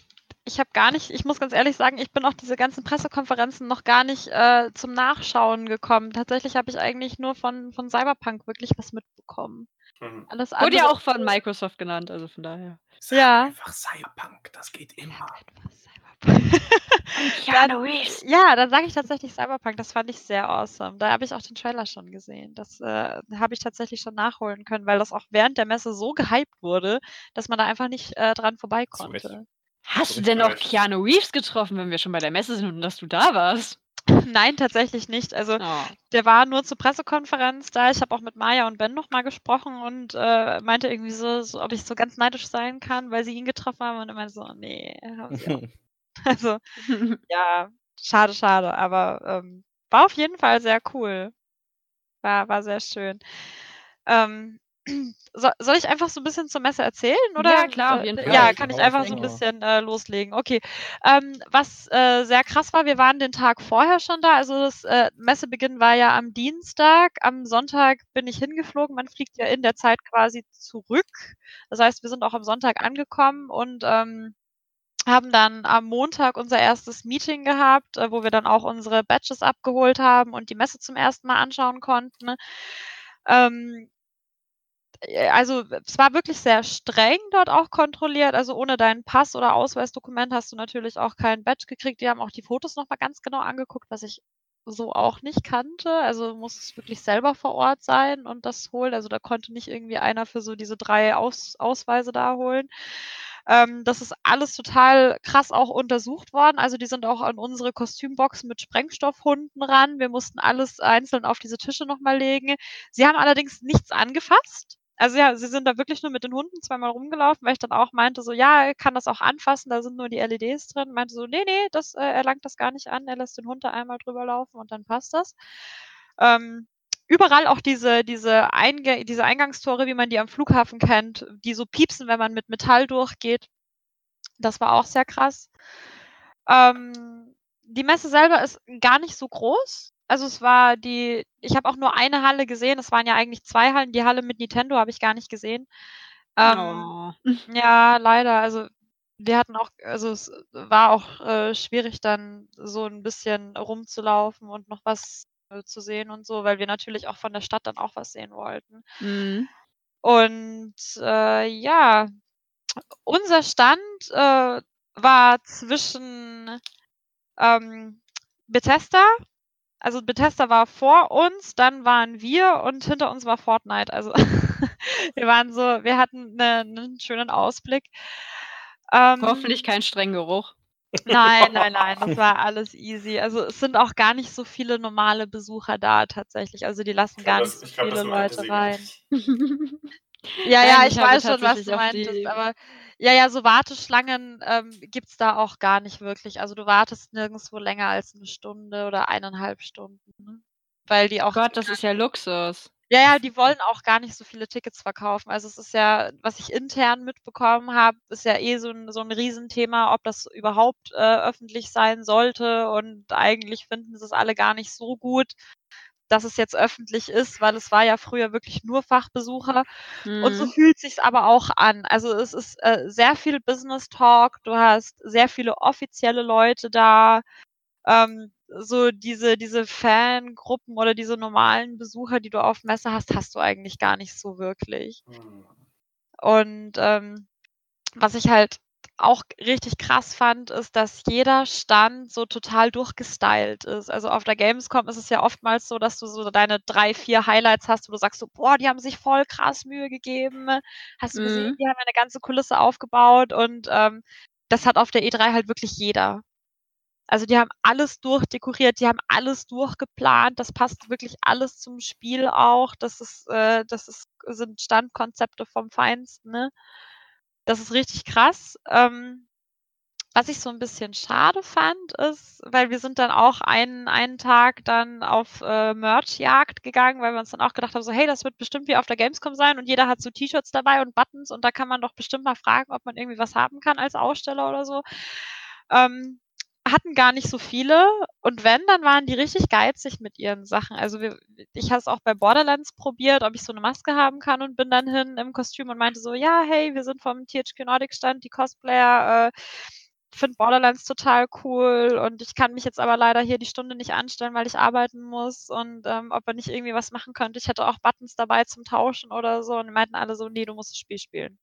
ich habe gar nicht, ich muss ganz ehrlich sagen, ich bin auch diese ganzen Pressekonferenzen noch gar nicht äh, zum Nachschauen gekommen. Tatsächlich habe ich eigentlich nur von, von Cyberpunk wirklich was mitbekommen. Hm. Alles Wurde andere. ja auch von Microsoft genannt, also von daher. Sag Ja. einfach Cyberpunk, das geht immer. Cyberpunk. Keanu Reeves. Ja, dann sage ich tatsächlich Cyberpunk. Das fand ich sehr awesome. Da habe ich auch den Trailer schon gesehen. Das äh, habe ich tatsächlich schon nachholen können, weil das auch während der Messe so gehypt wurde, dass man da einfach nicht äh, dran vorbei konnte. Hast du denn auch. Keanu Reeves getroffen, wenn wir schon bei der Messe sind und dass du da warst? Nein, tatsächlich nicht. Also Oh. der war nur zur Pressekonferenz da. Ich habe auch mit Maya und Ben nochmal gesprochen und äh, meinte irgendwie so, so, ob ich so ganz neidisch sein kann, weil sie ihn getroffen haben. Und er meinte so, nee, haben sie auch. Also, ja, schade, schade. Aber ähm, war auf jeden Fall sehr cool. War, war sehr schön. Ähm, so, soll ich einfach so ein bisschen zur Messe erzählen? Oder? Ja, klar, auf jeden Äh, Fall. Ja, kann ich einfach so ein bisschen äh, loslegen. Okay. Ähm, was äh, sehr krass war, wir waren den Tag vorher schon da. Also das äh, Messebeginn war ja am Dienstag. Am Sonntag bin ich hingeflogen. Man fliegt ja in der Zeit quasi zurück. Das heißt, wir sind auch am Sonntag angekommen und ähm, haben dann am Montag unser erstes Meeting gehabt, äh, wo wir dann auch unsere Badges abgeholt haben und die Messe zum ersten Mal anschauen konnten. Ähm, äh, also es war wirklich sehr streng dort auch kontrolliert. Also ohne deinen Pass oder Ausweisdokument hast du natürlich auch kein Badge gekriegt. Die haben auch die Fotos nochmal ganz genau angeguckt, was ich so auch nicht kannte. Also muss es wirklich selber vor Ort sein und das holen. Also da konnte nicht irgendwie einer für so diese drei Aus Ausweise da holen. Ähm, das ist alles total krass auch untersucht worden. Also die sind auch an unsere Kostümbox mit Sprengstoffhunden ran. Wir mussten alles einzeln auf diese Tische nochmal legen. Sie haben allerdings nichts angefasst. Also ja, sie sind da wirklich nur mit den Hunden zweimal rumgelaufen, weil ich dann auch meinte, so, ja, kann das auch anfassen, da sind nur die LEDs drin. Meinte so, nee, nee, das, äh, er langt das gar nicht an, er lässt den Hund da einmal drüber laufen und dann passt das. Ähm, überall auch diese, diese, Einge diese Eingangstore, wie man die am Flughafen kennt, die so piepsen, wenn man mit Metall durchgeht. Das war auch sehr krass. Ähm, die Messe selber ist gar nicht so groß. Also es war die, ich habe auch nur eine Halle gesehen. Es waren ja eigentlich zwei Hallen. Die Halle mit Nintendo habe ich gar nicht gesehen. Ähm, Oh. ja, leider. Also wir hatten auch, also es war auch äh, schwierig dann so ein bisschen rumzulaufen und noch was zu sehen und so, weil wir natürlich auch von der Stadt dann auch was sehen wollten. Mhm. Und äh, ja, unser Stand äh, war zwischen ähm, Bethesda, also Bethesda war vor uns, dann waren wir und hinter uns war Fortnite. Also wir waren so, wir hatten ne, einen schönen Ausblick. Ähm, Hoffentlich kein strengen Geruch. Nein, nein, nein, das war alles easy. Also es sind auch gar nicht so viele normale Besucher da tatsächlich. Also die lassen gar nicht so ich glaub, viele Leute rein. Ja, ja, ich ich habe weiß schon, was du meintest, die- aber ja, ja, so Warteschlangen ähm, gibt es da auch gar nicht wirklich. Also du wartest nirgendwo länger als eine Stunde oder eineinhalb Stunden. Ne? Weil die auch. Gott, das ist ja Luxus. Ja, ja, die wollen auch gar nicht so viele Tickets verkaufen. Also es ist ja, was ich intern mitbekommen habe, ist ja eh so ein, so ein Riesenthema, ob das überhaupt äh, öffentlich sein sollte. Und eigentlich finden sie es alle gar nicht so gut, dass es jetzt öffentlich ist, weil es war ja früher wirklich nur Fachbesucher. Und so Mhm. fühlt sich's aber auch an. Also es ist äh, sehr viel Business Talk. Du hast sehr viele offizielle Leute da. Ähm, so diese, diese Fangruppen oder diese normalen Besucher, die du auf Messe hast, hast du eigentlich gar nicht so wirklich. Hm. Und ähm, was ich halt auch richtig krass fand, ist, dass jeder Stand so total durchgestylt ist. Also auf der Gamescom ist es ja oftmals so, dass du so deine drei, vier Highlights hast, wo du sagst so, boah, die haben sich voll krass Mühe gegeben. Hast du gesehen, Mhm. die haben eine ganze Kulisse aufgebaut und ähm, das hat auf der E3 halt wirklich jeder. Also die haben alles durchdekoriert, die haben alles durchgeplant, das passt wirklich alles zum Spiel auch. Das ist, äh, das ist, sind Standkonzepte vom Feinsten, ne? Das ist richtig krass. Ähm, was ich so ein bisschen schade fand, ist, weil wir sind dann auch einen, einen Tag dann auf äh, Merch-Jagd gegangen, weil wir uns dann auch gedacht haben, so, hey, das wird bestimmt wie auf der Gamescom sein und jeder hat so T-Shirts dabei und Buttons und da kann man doch bestimmt mal fragen, ob man irgendwie was haben kann als Aussteller oder so. Ähm, hatten gar nicht so viele und wenn, dann waren die richtig geizig mit ihren Sachen. Also wir, ich habe es auch bei Borderlands probiert, ob ich so eine Maske haben kann und bin dann hin im Kostüm und meinte so, ja, hey, wir sind vom THQ Nordic Stand, die Cosplayer, äh, finde Borderlands total cool und ich kann mich jetzt aber leider hier die Stunde nicht anstellen, weil ich arbeiten muss und ähm, ob er nicht irgendwie was machen könnte. Ich hätte auch Buttons dabei zum Tauschen oder so und meinten alle so, nee, du musst das Spiel spielen.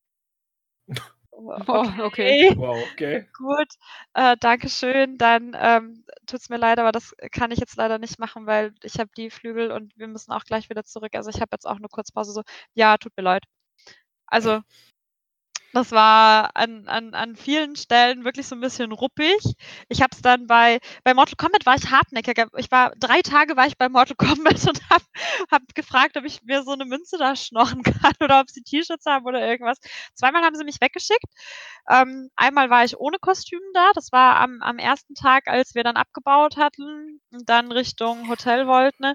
Oh, okay. Wow, okay. Gut, äh, Dankeschön. Dann ähm, tut's mir leid, aber das kann ich jetzt leider nicht machen, weil ich habe die Flügel und wir müssen auch gleich wieder zurück. Also ich habe jetzt auch eine Kurzpause so, ja, tut mir leid. Also das war an, an, an vielen Stellen wirklich so ein bisschen ruppig. Ich habe es dann bei, bei Mortal Kombat war ich hartnäckig. Ich war drei Tage war ich bei Mortal Kombat und habe hab gefragt, ob ich mir so eine Münze da schnorren kann oder ob sie T-Shirts haben oder irgendwas. Zweimal haben sie mich weggeschickt. Ähm, einmal war ich ohne Kostüm da. Das war am, am ersten Tag, als wir dann abgebaut hatten und dann Richtung Hotel wollten. Ne?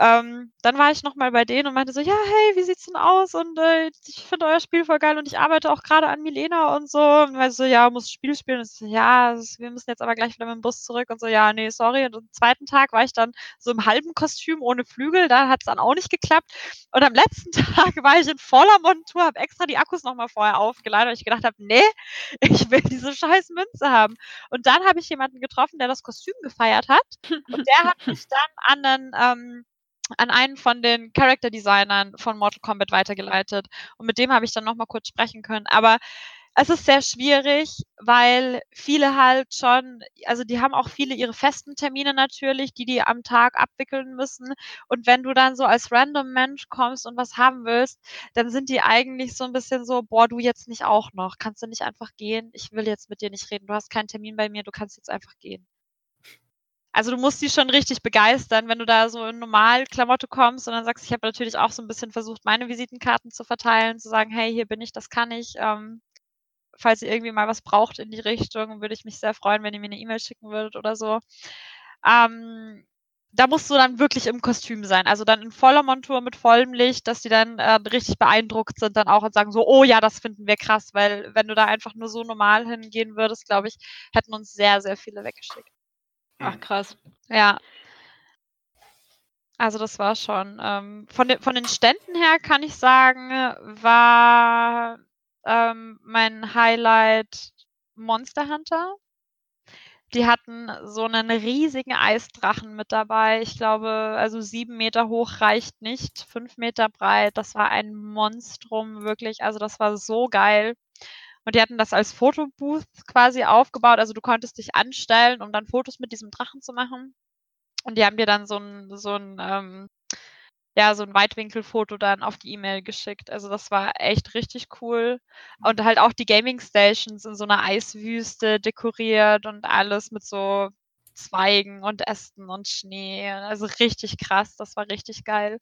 Ähm, dann war ich noch mal bei denen und meinte so: „Ja, hey, wie sieht's denn aus? Und, äh, ich finde euer Spiel voll geil und ich arbeite auch gerade an Milena und so.“ Und meinte so: „Ja, musst Spiel spielen?“ Und so: „Ja, wir müssen jetzt aber gleich wieder mit dem Bus zurück.“ Und so: „Ja, nee, sorry.“ Und am zweiten Tag war ich dann so im halben Kostüm ohne Flügel, da hat's dann auch nicht geklappt. Und am letzten Tag war ich in voller Montur, habe extra die Akkus noch mal vorher aufgeladen, weil ich gedacht habe: „Ne, ich will diese scheiß Münze haben.“ Und dann habe ich jemanden getroffen, der das Kostüm gefeiert hat und der hat mich dann an 'nen, ähm an einen von den Character Designern von Mortal Kombat weitergeleitet und mit dem habe ich dann noch mal kurz sprechen können. Aber es ist sehr schwierig, weil viele halt schon also, die haben auch viele ihre festen Termine natürlich, die die am Tag abwickeln müssen. Und wenn du dann so als random Mensch kommst und was haben willst, dann sind die eigentlich so 'n bisschen so: „Boah, du jetzt nicht auch noch. Kannst du nicht einfach gehen? Ich will jetzt mit dir nicht reden. Du hast keinen Termin bei mir, du kannst jetzt einfach gehen.“ Also, du musst die schon richtig begeistern, wenn du da so in Normalklamotte kommst und dann sagst: „Ich habe natürlich auch so 'n bisschen versucht, meine Visitenkarten zu verteilen, zu sagen: ‚Hey, hier bin ich, das kann ich. Ähm, falls ihr irgendwie mal was braucht in die Richtung, würde ich mich sehr freuen, wenn ihr mir 'ne E-Mail schicken würdet oder so.“ Ähm, da musst du dann wirklich im Kostüm sein, also dann in voller Montur mit vollem Licht, dass die dann, äh, richtig beeindruckt sind dann auch und sagen so: „Oh ja, das finden wir krass“, weil wenn du da einfach nur so normal hingehen würdest, glaube ich, hätten uns sehr, sehr viele weggeschickt. Ach krass. Ja. Also, das war schon, ähm von den von den Ständen her kann ich sagen, war, ähm, mein Highlight Monster Hunter. Die hatten so 'nen riesigen Eisdrachen mit dabei. Ich glaube, also 7 Meter hoch reicht nicht, 5 Meter breit. Das war ein Monstrum, wirklich. Also, das war so geil. Und die hatten das als Fotobooth quasi aufgebaut. Also, du konntest dich anstellen, um dann Fotos mit diesem Drachen zu machen. Und die haben dir dann so 'n so 'n, ähm ja, so 'n Weitwinkelfoto dann auf die E-Mail geschickt. Also, das war echt richtig cool. Und halt auch die Gaming Stations in so 'ner Eiswüste dekoriert und alles mit so Zweigen und Ästen und Schnee. Also, richtig krass, das war richtig geil.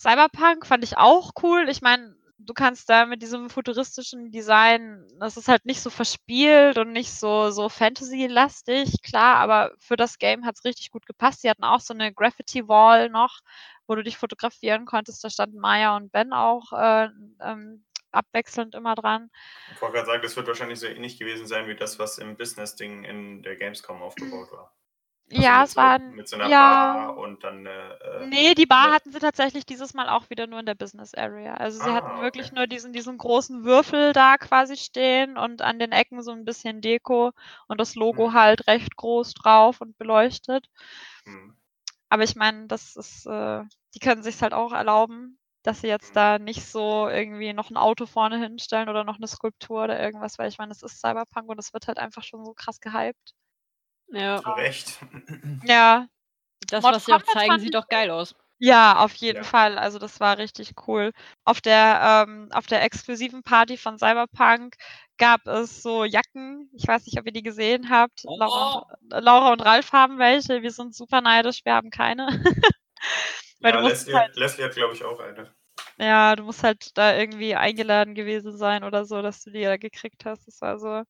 Cyberpunk fand ich auch cool. Ich meine, du kannst da mit diesem futuristischen Design, das ist halt nicht so verspielt und nicht so, so Fantasy-lastig, klar, aber für das Game hat es richtig gut gepasst. Sie hatten auch so eine Graffiti-Wall noch, wo du dich fotografieren konntest. Da standen Maya und Ben auch äh, ähm, abwechselnd immer dran. Ich wollte gerade sagen, das wird wahrscheinlich so ähnlich gewesen sein wie das, was im Business-Ding in der Gamescom aufgebaut war. Ja, es so, waren. Mit so einer ja, Bar und dann. Äh, Nee, die Bar hatten sie tatsächlich dieses Mal auch wieder nur in der Business Area. Also sie hatten Ah, wirklich okay. nur diesen, diesen großen Würfel da quasi stehen und an den Ecken so ein bisschen Deko und das Logo Hm. halt recht groß drauf und beleuchtet. Hm. Aber ich meine, das ist, äh, die können sich's halt auch erlauben, dass sie jetzt Hm. da nicht so irgendwie noch ein Auto vorne hinstellen oder noch eine Skulptur oder irgendwas, weil ich meine, es ist Cyberpunk und es wird halt einfach schon so krass gehypt. Ja, Zu Recht. Ja, das, Mortal was sie auch zeigen, sieht doch geil aus. Ja, auf jeden Ja. Fall. Also das war richtig cool. Auf der, ähm, auf der exklusiven Party von Cyberpunk gab es so Jacken. Ich weiß nicht, ob ihr die gesehen habt. Laura, und, äh, Laura und Ralf haben welche. Wir sind super neidisch. Wir haben keine. Weil Ja, du musst Leslie, halt, Leslie hat, glaube ich, auch eine. ja, du musst halt da irgendwie eingeladen gewesen sein oder so, dass du die da gekriegt hast. Das war so,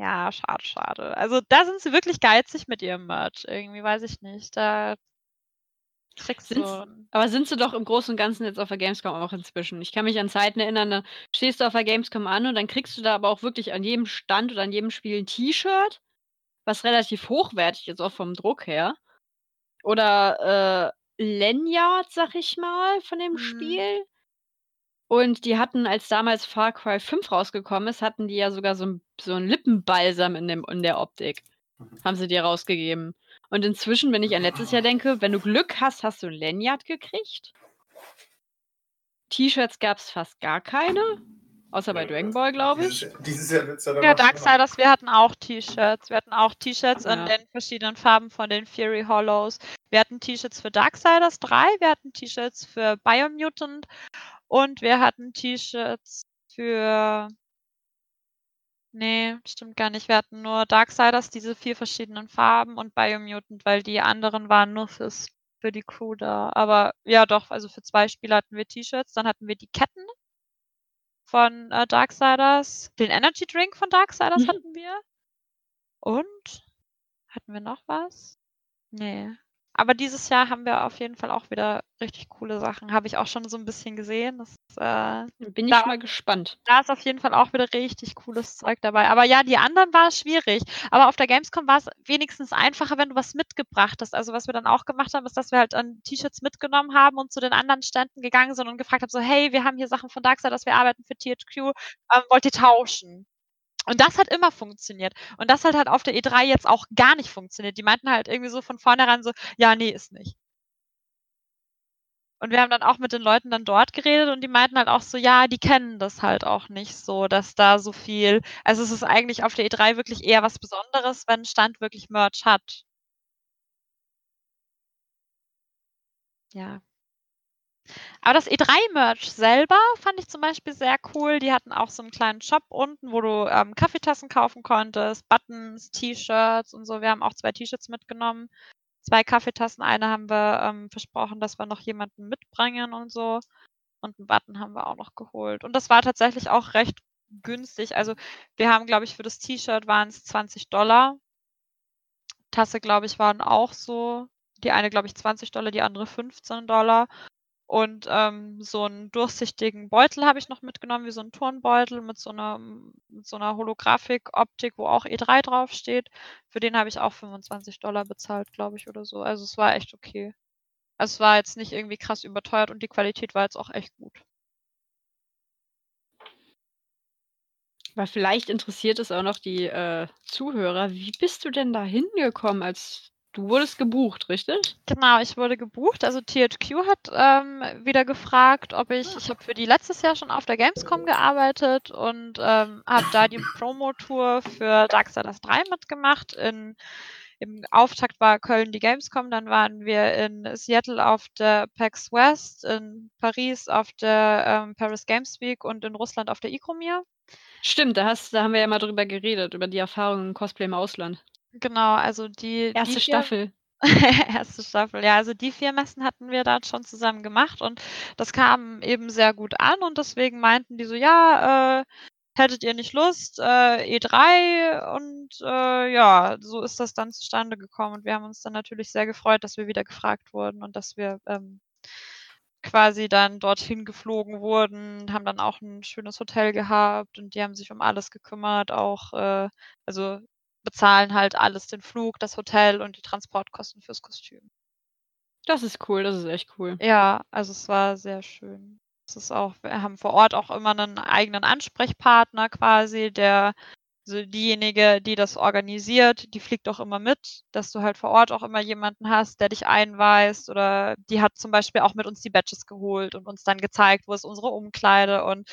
ja, schade, schade. Also da sind sie wirklich geizig mit ihrem Merch. Irgendwie, weiß ich nicht. Da kriegst du. Sind's, aber sind sie doch im Großen und Ganzen jetzt auf der Gamescom auch inzwischen? Ich kann mich an Zeiten erinnern, da stehst du auf der Gamescom an und dann kriegst du da aber auch wirklich an jedem Stand oder an jedem Spiel ein T-Shirt, was relativ hochwertig ist, auch vom Druck her. Oder äh, Lanyard, sag ich mal, von dem Mhm. Spiel. Und die hatten, als damals Far Cry 5 rausgekommen ist, hatten die ja sogar so so 'n Lippenbalsam in dem in der Optik. Mhm. Haben sie dir rausgegeben. Und inzwischen, wenn ich an letztes Jahr denke, wenn du Glück hast, hast du 'n Lanyard gekriegt. T-Shirts gab's fast gar keine, außer bei Dragon Ball, glaube ich. Dieses, dieses Jahr wird's ja dann Ja. Darksiders, wir hatten auch T-Shirts. Wir hatten auch T-Shirts in Ja. den verschiedenen Farben von den Fury Hollows. Wir hatten T-Shirts für Darksiders 3, wir hatten T-Shirts für Biomutant und wir hatten T-Shirts für Ne, stimmt gar nicht. Wir hatten nur Darksiders, diese 4 verschiedenen Farben und Biomutant, weil die anderen waren nur fürs für die Crew da. Aber ja doch, also für 2 Spiele hatten wir T-Shirts. Dann hatten wir die Ketten von, äh, Darksiders. Den Energy Drink von Darksiders Mhm. hatten wir. Und hatten wir noch was? Ne. Aber dieses Jahr haben wir auf jeden Fall auch wieder richtig coole Sachen. Habe ich auch schon so 'n bisschen gesehen. Das, äh Bin ich da mal gespannt. da ist auf jeden Fall auch wieder richtig cooles Zeug dabei. Aber ja, die anderen war schwierig. Aber auf der Gamescom war's wenigstens einfacher, wenn du was mitgebracht hast. Also, was wir dann auch gemacht haben, ist, dass wir halt dann T-Shirts mitgenommen haben und zu den anderen Ständen gegangen sind und gefragt haben, so: „Hey, wir haben hier Sachen von Darksiders, wir arbeiten für THQ, ähm, wollt ihr tauschen?“ Und das hat immer funktioniert. Und das hat halt auf der E3 jetzt auch gar nicht funktioniert. Die meinten halt irgendwie so von vornherein so: „Ja, ne, ist nicht.“ Und wir haben dann auch mit den Leuten dann dort geredet und die meinten halt auch so, ja, die kennen das halt auch nicht so, dass da so viel also, es ist eigentlich auf der E3 wirklich eher was Besonderes, wenn 'n Stand wirklich Merch hat. Ja. Aber das E3-Merch selber fand ich zum Beispiel sehr cool. Die hatten auch so 'n kleinen Shop unten, wo du, ähm, Kaffeetassen kaufen konntest, Buttons, T-Shirts und so. Wir haben auch 2 T-Shirts mitgenommen, 2 Kaffeetassen. Eine haben wir, ähm, versprochen, dass wir noch jemanden mitbringen und so. Und 'n Button haben wir auch noch geholt. Und das war tatsächlich auch recht günstig. Also, wir haben, glaube ich, für das T-Shirt waren's $20. Tasse, glaube ich, waren auch so die eine, glaube ich, $20, die andere $15. Und, ähm, so 'n durchsichtigen Beutel habe ich noch mitgenommen, wie so 'n Turnbeutel mit so 'ner mit so 'ner Holographik-Optik, wo auch E3 draufsteht. Für den habe ich auch $25 bezahlt, glaube ich, oder so. Also, es war echt okay. Also, es war jetzt nicht irgendwie krass überteuert und die Qualität war jetzt auch echt gut. Aber vielleicht interessiert es auch noch die, äh, Zuhörer. Wie bist du denn da hingekommen als du wurdest gebucht, richtig? Genau, ich wurde gebucht. Also, THQ hat, ähm, wieder gefragt, ob ich ich habe für die letztes Jahr schon auf der Gamescom gearbeitet und, ähm, habe da die Promotour für Darksiders 3 mitgemacht. In im Auftakt war Köln die Gamescom, dann waren wir in Seattle auf der PAX West, in Paris auf der, ähm, Paris Games Week und in Russland auf der Igromir. Stimmt, da hast da haben wir ja mal drüber geredet, über die Erfahrungen im Cosplay im Ausland. Genau, also die die 1. 4 Staffel. erste Staffel. Ja, also die vier Messen hatten wir da schon zusammen gemacht und das kam eben sehr gut an und deswegen meinten die so, ja, äh, hättet ihr nicht Lust, äh, E3 und äh, ja, so ist das dann zustande gekommen und wir haben uns dann natürlich sehr gefreut, dass wir wieder gefragt wurden und dass wir ähm, quasi dann dorthin geflogen wurden, haben dann auch ein schönes Hotel gehabt und die haben sich um alles gekümmert, auch äh, also bezahlen halt alles, den Flug, das Hotel und die Transportkosten fürs Kostüm. Das ist cool, das ist echt cool. Ja, also es war sehr schön. Es ist auch, wir haben vor Ort auch immer einen eigenen Ansprechpartner quasi, der also diejenige, die das organisiert, die fliegt auch immer mit, dass du halt vor Ort auch immer jemanden hast, der dich einweist oder die hat zum Beispiel auch mit uns die Badges geholt und uns dann gezeigt, wo ist unsere Umkleide und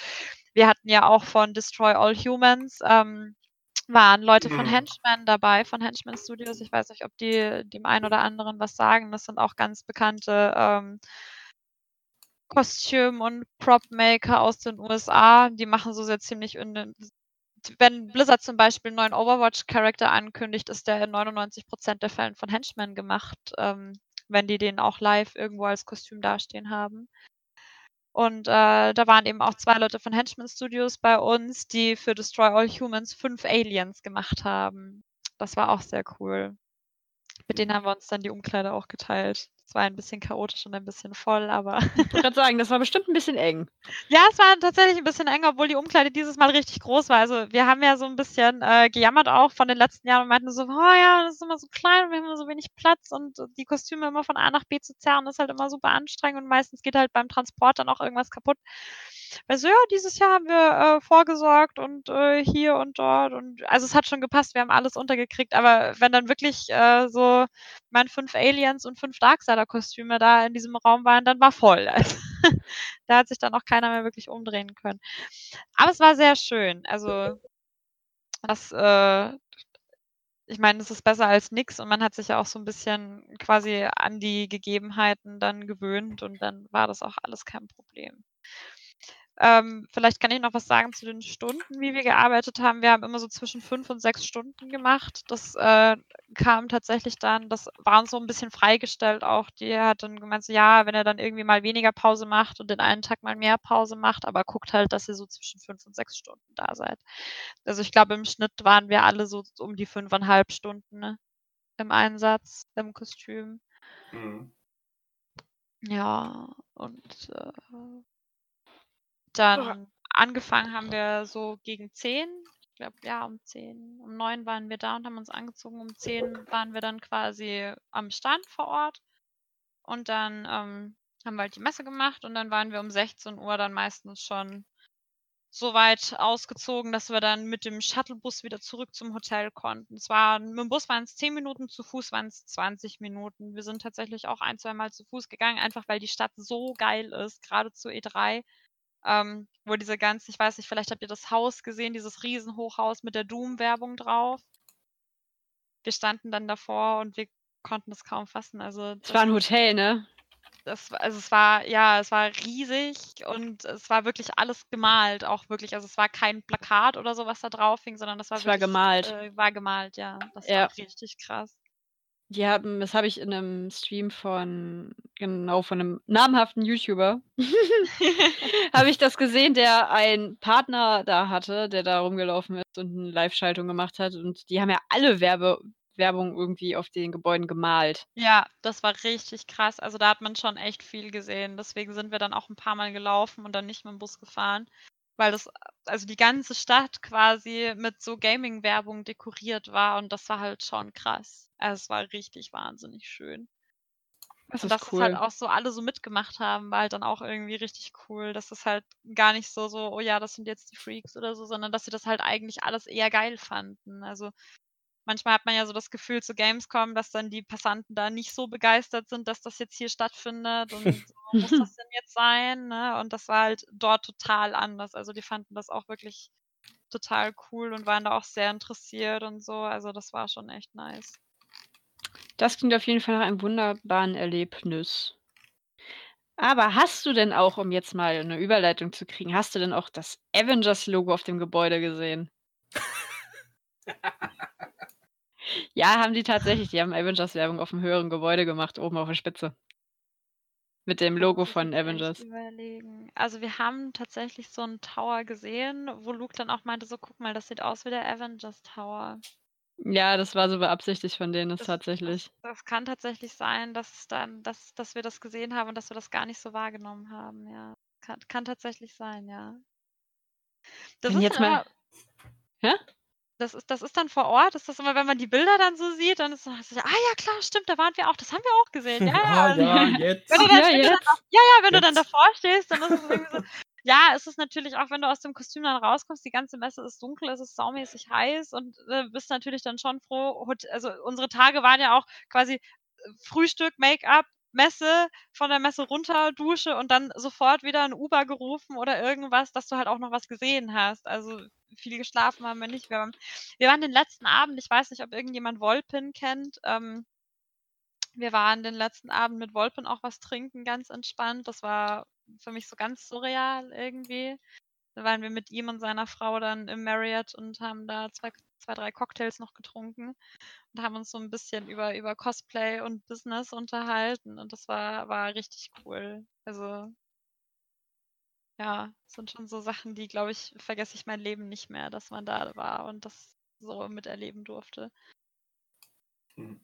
wir hatten ja auch von Destroy All Humans ähm, waren Leute von Mhm. Henchman dabei, von Henchman Studios. Ich weiß nicht, ob die dem einen oder anderen was sagen. Das sind auch ganz bekannte ähm, Kostüm- und Prop-Maker aus den USA. Die machen so sehr ziemlich in wenn Blizzard zum Beispiel einen neuen Overwatch-Charakter ankündigt, ist der in 99% der Fällen von Henchmen gemacht, ähm, wenn die den auch live irgendwo als Kostüm dastehen haben. Und äh, da waren eben auch zwei Leute von Henchman Studios bei uns, die für Destroy All Humans fünf Aliens gemacht haben. Das war auch sehr cool. Mit denen haben wir uns dann die Umkleide auch geteilt. Es war ein bisschen chaotisch und ein bisschen voll, aber Ich wollte gerade sagen, das war bestimmt ein bisschen eng. ja, es war tatsächlich ein bisschen eng, obwohl die Umkleide dieses Mal richtig groß war. Also wir haben ja so ein bisschen äh, gejammert auch von den letzten Jahren und meinten so, oh ja, das ist immer so klein und wir haben immer so wenig Platz und die Kostüme immer von A nach B zu zerren ist halt immer super anstrengend und meistens geht halt beim Transport dann auch irgendwas kaputt. Weil so, ja, dieses Jahr haben wir äh, vorgesorgt und äh, hier und dort und also es hat schon gepasst, wir haben alles untergekriegt, aber wenn dann wirklich äh, so meine fünf Aliens und fünf Darksider-Kostüme da in diesem Raum waren, dann war voll. Also, da hat sich dann auch keiner mehr wirklich umdrehen können. Aber es war sehr schön. Also das, äh, ich meine, es ist besser als nix und man hat sich ja auch so ein bisschen quasi an die Gegebenheiten dann gewöhnt und dann war das auch alles kein Problem. Ähm, vielleicht kann ich noch was sagen zu den Stunden, wie wir gearbeitet haben. Wir haben immer so zwischen fünf und sechs Stunden gemacht. Das äh, kam tatsächlich dann, das war uns so ein bisschen freigestellt auch. Die hat dann gemeint, so, ja, wenn er dann irgendwie mal weniger Pause macht und den einen Tag mal mehr Pause macht, aber guckt halt, dass ihr so zwischen fünf und sechs Stunden da seid. Also ich glaube, im Schnitt waren wir alle so um die fünfeinhalb Stunden ne, im Einsatz, im Kostüm. Mhm. Ja, und äh, dann angefangen haben wir so gegen 10. Ich glaube, ja, um 10. Um 9 waren wir da und haben uns angezogen. Um 10 waren wir dann quasi am Stand vor Ort. Und dann ähm, haben wir halt die Messe gemacht und dann waren wir um 16 Uhr dann meistens schon so weit ausgezogen, dass wir dann mit dem Shuttlebus wieder zurück zum Hotel konnten. Es war, mit dem Bus waren es 10 Minuten, zu Fuß waren es 20 Minuten. Wir sind tatsächlich auch ein, zwei Mal zu Fuß gegangen, einfach weil die Stadt so geil ist, gerade zu E3 ähm, wo diese ganzen, ich weiß nicht, vielleicht habt ihr das Haus gesehen, dieses Riesenhochhaus mit der Doom-Werbung drauf. Wir standen dann davor und wir konnten das kaum fassen. Also Es war ein Hotel, ne? das, also es war, ja, es war riesig und es war wirklich alles gemalt, auch wirklich. Also es war kein Plakat oder so, was da drauf hing, sondern das war Es war wirklich, gemalt. Äh, war gemalt, ja. Das Ja. war richtig krass. Die haben das habe ich in einem Stream von genau, von einem namhaften YouTuber habe ich das gesehen, der einen Partner da hatte, der da rumgelaufen ist und 'ne Liveschaltung gemacht hat und die haben ja alle Werbe Werbung irgendwie auf den Gebäuden gemalt. Ja, das war richtig krass. Also da hat man schon echt viel gesehen. Deswegen sind wir dann auch ein paar Mal gelaufen und dann nicht mit dem Bus gefahren, weil das also die ganze Stadt quasi mit so Gaming-Werbung dekoriert war und das war halt schon krass. Also es war richtig wahnsinnig schön. Das Und dass es halt cool. auch so alle so mitgemacht haben, war halt dann auch irgendwie richtig cool. Das ist halt gar nicht so, so, oh ja, das sind jetzt die Freaks oder so, sondern dass sie das halt eigentlich alles eher geil fanden. Also manchmal hat man ja so das Gefühl zu Gamescom, dass dann die Passanten da nicht so begeistert sind, dass das jetzt hier stattfindet und so, muss das denn jetzt sein? Ne? Und das war halt dort total anders. Also die fanden das auch wirklich total cool und waren da auch sehr interessiert und so. Also das war schon echt nice. Das klingt auf jeden Fall nach einem wunderbaren Erlebnis. Aber hast du denn auch, um jetzt mal 'ne Überleitung zu kriegen hast du denn auch das Avengers-Logo auf dem Gebäude gesehen? Ja, haben die tatsächlich. Die haben Avengers-Werbung auf einem höheren Gebäude gemacht, oben auf der Spitze. Mit dem Logo von Avengers. Überlegen. Also wir haben tatsächlich so einen Tower gesehen, wo Luke dann auch meinte, so guck mal, das sieht aus wie der Avengers Tower. Ja, das war so beabsichtigt von denen, das Das, tatsächlich. das, das kann tatsächlich sein, dass dann, dass, dass wir das gesehen haben und dass wir das gar nicht so wahrgenommen haben, ja. Kann, kann tatsächlich sein, ja. Das Wenn ist jetzt mal. immer, Hä? Das ist, das ist dann vor Ort, ist das immer, wenn man die Bilder dann so sieht, dann ist so, ah ja, klar, stimmt, da waren wir auch, das haben wir auch gesehen. Ja, ah, ja. ja, jetzt. Wenn du dann, Ja, wenn du dann, jetzt. ja, ja, wenn du dann Jetzt. davor stehst, dann ist es irgendwie so. Ja, es ist natürlich auch, wenn du aus dem Kostüm dann rauskommst, die ganze Messe ist dunkel, es ist saumäßig heiß und äh, bist natürlich dann schon froh. Also unsere Tage waren ja auch quasi äh, Frühstück, Make-up, Messe, von der Messe runter, Dusche und dann sofort wieder ein Uber gerufen oder irgendwas, dass du halt auch noch was gesehen hast. Also viel geschlafen haben wir nicht. Wir waren, wir waren den letzten Abend, ich weiß nicht, ob irgendjemand Wolpin kennt. Ähm, wir waren den letzten Abend mit Wolpin auch was trinken, ganz entspannt. Das war für mich so ganz surreal irgendwie. Da waren wir mit ihm und seiner Frau dann im Marriott und haben da zwei, zwei drei Cocktails noch getrunken und haben uns so ein bisschen über, über Cosplay und Business unterhalten. Und das war, war richtig cool. Also, ja, das sind schon so Sachen, die, glaube ich, vergesse ich mein Leben nicht mehr, dass man da war und das so miterleben durfte. Hm.